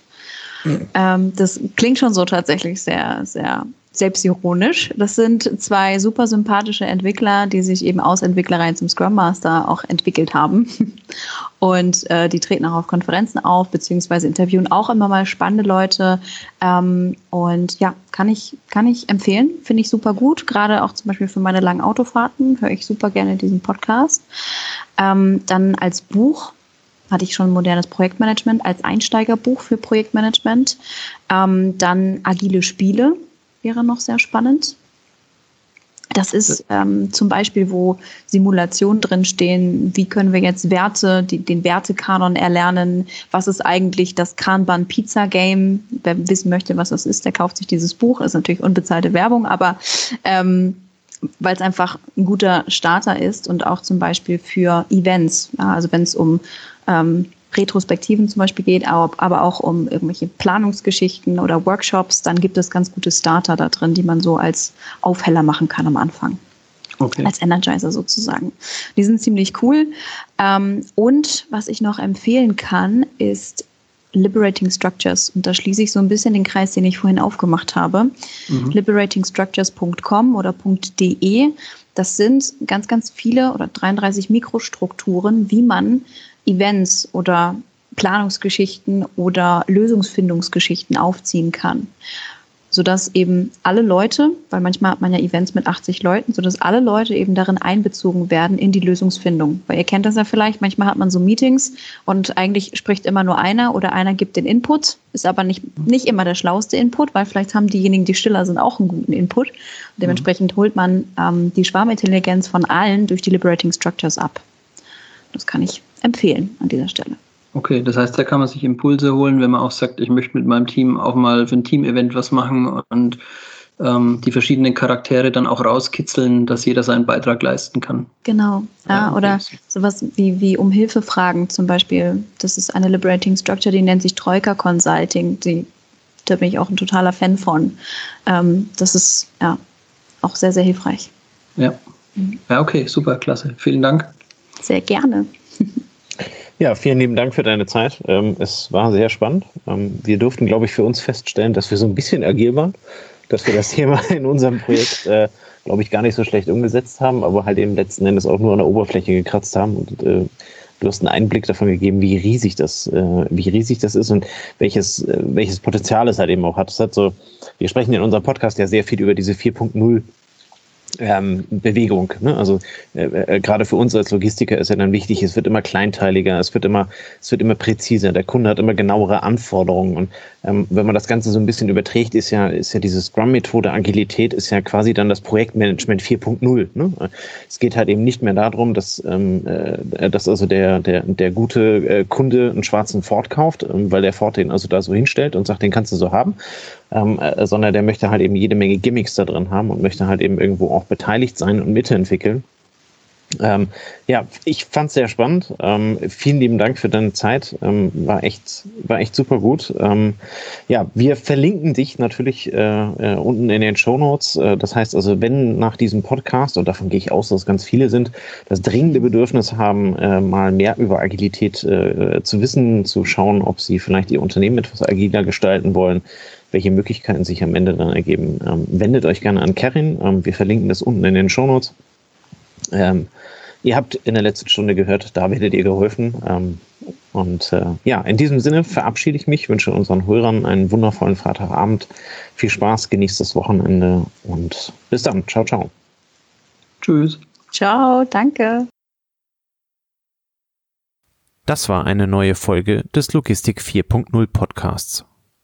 Mhm. Ähm, das klingt schon so tatsächlich sehr, sehr selbstironisch. Das sind zwei super sympathische Entwickler, die sich eben aus Entwicklereien zum Scrum Master auch entwickelt haben. *laughs* Und äh, die treten auch auf Konferenzen auf, beziehungsweise interviewen auch immer mal spannende Leute. Ähm, und ja, kann ich, kann ich empfehlen. Finde ich super gut. Gerade auch zum Beispiel für meine langen Autofahrten höre ich super gerne diesen Podcast. Ähm, dann als Buch hatte ich schon modernes Projektmanagement als Einsteigerbuch für Projektmanagement. Ähm, dann agile Spiele wäre noch sehr spannend. Das ist ähm, zum Beispiel, wo Simulationen drinstehen, wie können wir jetzt Werte, die, den Wertekanon erlernen, was ist eigentlich das Kanban Pizza Game. Wer wissen möchte, was das ist, der kauft sich dieses Buch. Ist natürlich unbezahlte Werbung, aber ähm, weil es einfach ein guter Starter ist und auch zum Beispiel für Events. Ja, also wenn es um ähm, Retrospektiven zum Beispiel geht, aber auch um irgendwelche Planungsgeschichten oder Workshops, dann gibt es ganz gute Starter da drin, die man so als Aufheller machen kann am Anfang. Okay. Als Energizer sozusagen. Die sind ziemlich cool. Ähm, und was ich noch empfehlen kann, ist Liberating Structures. Und da schließe ich so ein bisschen den Kreis, den ich vorhin aufgemacht habe. Mhm. Liberatingstructures.com oder .de. Das sind ganz, ganz viele oder 33 Mikrostrukturen, wie man Events oder Planungsgeschichten oder Lösungsfindungsgeschichten aufziehen kann. Sodass eben alle Leute, weil manchmal hat man ja Events mit 80 Leuten, sodass alle Leute eben darin einbezogen werden in die Lösungsfindung. Weil ihr kennt das ja vielleicht, manchmal hat man so Meetings und eigentlich spricht immer nur einer oder einer gibt den Input, ist aber nicht, nicht immer der schlauste Input, weil vielleicht haben diejenigen, die stiller sind, auch einen guten Input. Und dementsprechend holt man ähm, die Schwarmintelligenz von allen durch die Liberating Structures ab. Das kann ich empfehlen an dieser Stelle.
Okay, das heißt, da kann man sich Impulse holen, wenn man auch sagt, ich möchte mit meinem Team auch mal für ein Team-Event was machen und ähm, die verschiedenen Charaktere dann auch rauskitzeln, dass jeder seinen Beitrag leisten kann.
Genau, ja, ja oder sowas wie, wie um Hilfe fragen zum Beispiel. Das ist eine Liberating Structure, die nennt sich Troika Consulting. Die, da bin ich auch ein totaler Fan von. Ähm, das ist ja auch sehr, sehr hilfreich.
Ja. Mhm. Ja, okay, super, klasse. Vielen Dank.
Sehr gerne.
Ja, vielen lieben Dank für deine Zeit. Ähm, es war sehr spannend. Ähm, wir durften, glaube ich, für uns feststellen, dass wir so ein bisschen agil waren, dass wir das *laughs* Thema in unserem Projekt, äh, glaube ich, gar nicht so schlecht umgesetzt haben, aber halt eben letzten Endes auch nur an der Oberfläche gekratzt haben. Und äh, du hast einen Einblick davon gegeben, wie riesig das, äh, wie riesig das ist und welches, äh, welches Potenzial es halt eben auch hat. Es hat so, wir sprechen in unserem Podcast ja sehr viel über diese 4.0 ähm, Bewegung. Ne? Also äh, äh, gerade für uns als Logistiker ist ja dann wichtig, es wird immer kleinteiliger, es wird immer, es wird immer präziser, der Kunde hat immer genauere Anforderungen. Und ähm, wenn man das Ganze so ein bisschen überträgt, ist ja, ist ja diese Scrum-Methode Agilität ist ja quasi dann das Projektmanagement 4.0. Ne? Es geht halt eben nicht mehr darum, dass, ähm, äh, dass also der, der, der gute äh, Kunde einen schwarzen Ford kauft, ähm, weil der Ford den also da so hinstellt und sagt, den kannst du so haben, ähm, äh, sondern der möchte halt eben jede Menge Gimmicks da drin haben und möchte halt eben irgendwo auch beteiligt sein und mitentwickeln. Ähm, ja, ich fand es sehr spannend. Ähm, vielen lieben Dank für deine Zeit. Ähm, war echt, war echt super gut. Ähm, ja, wir verlinken dich natürlich äh, äh, unten in den Show Notes. Äh, das heißt also, wenn nach diesem Podcast, und davon gehe ich aus, dass es ganz viele sind, das dringende Bedürfnis haben, äh, mal mehr über Agilität äh, zu wissen, zu schauen, ob sie vielleicht ihr Unternehmen etwas agiler gestalten wollen, welche Möglichkeiten sich am Ende dann ergeben, ähm, wendet euch gerne an Karin. Ähm, wir verlinken das unten in den Show Notes. Ähm, ihr habt in der letzten Stunde gehört, da werdet ihr geholfen. Ähm, und äh, ja, in diesem Sinne verabschiede ich mich, wünsche unseren Hörern einen wundervollen Freitagabend. Viel Spaß, genießt das Wochenende und bis dann. Ciao, ciao.
Tschüss. Ciao, danke.
Das war eine neue Folge des Logistik 4.0 Podcasts.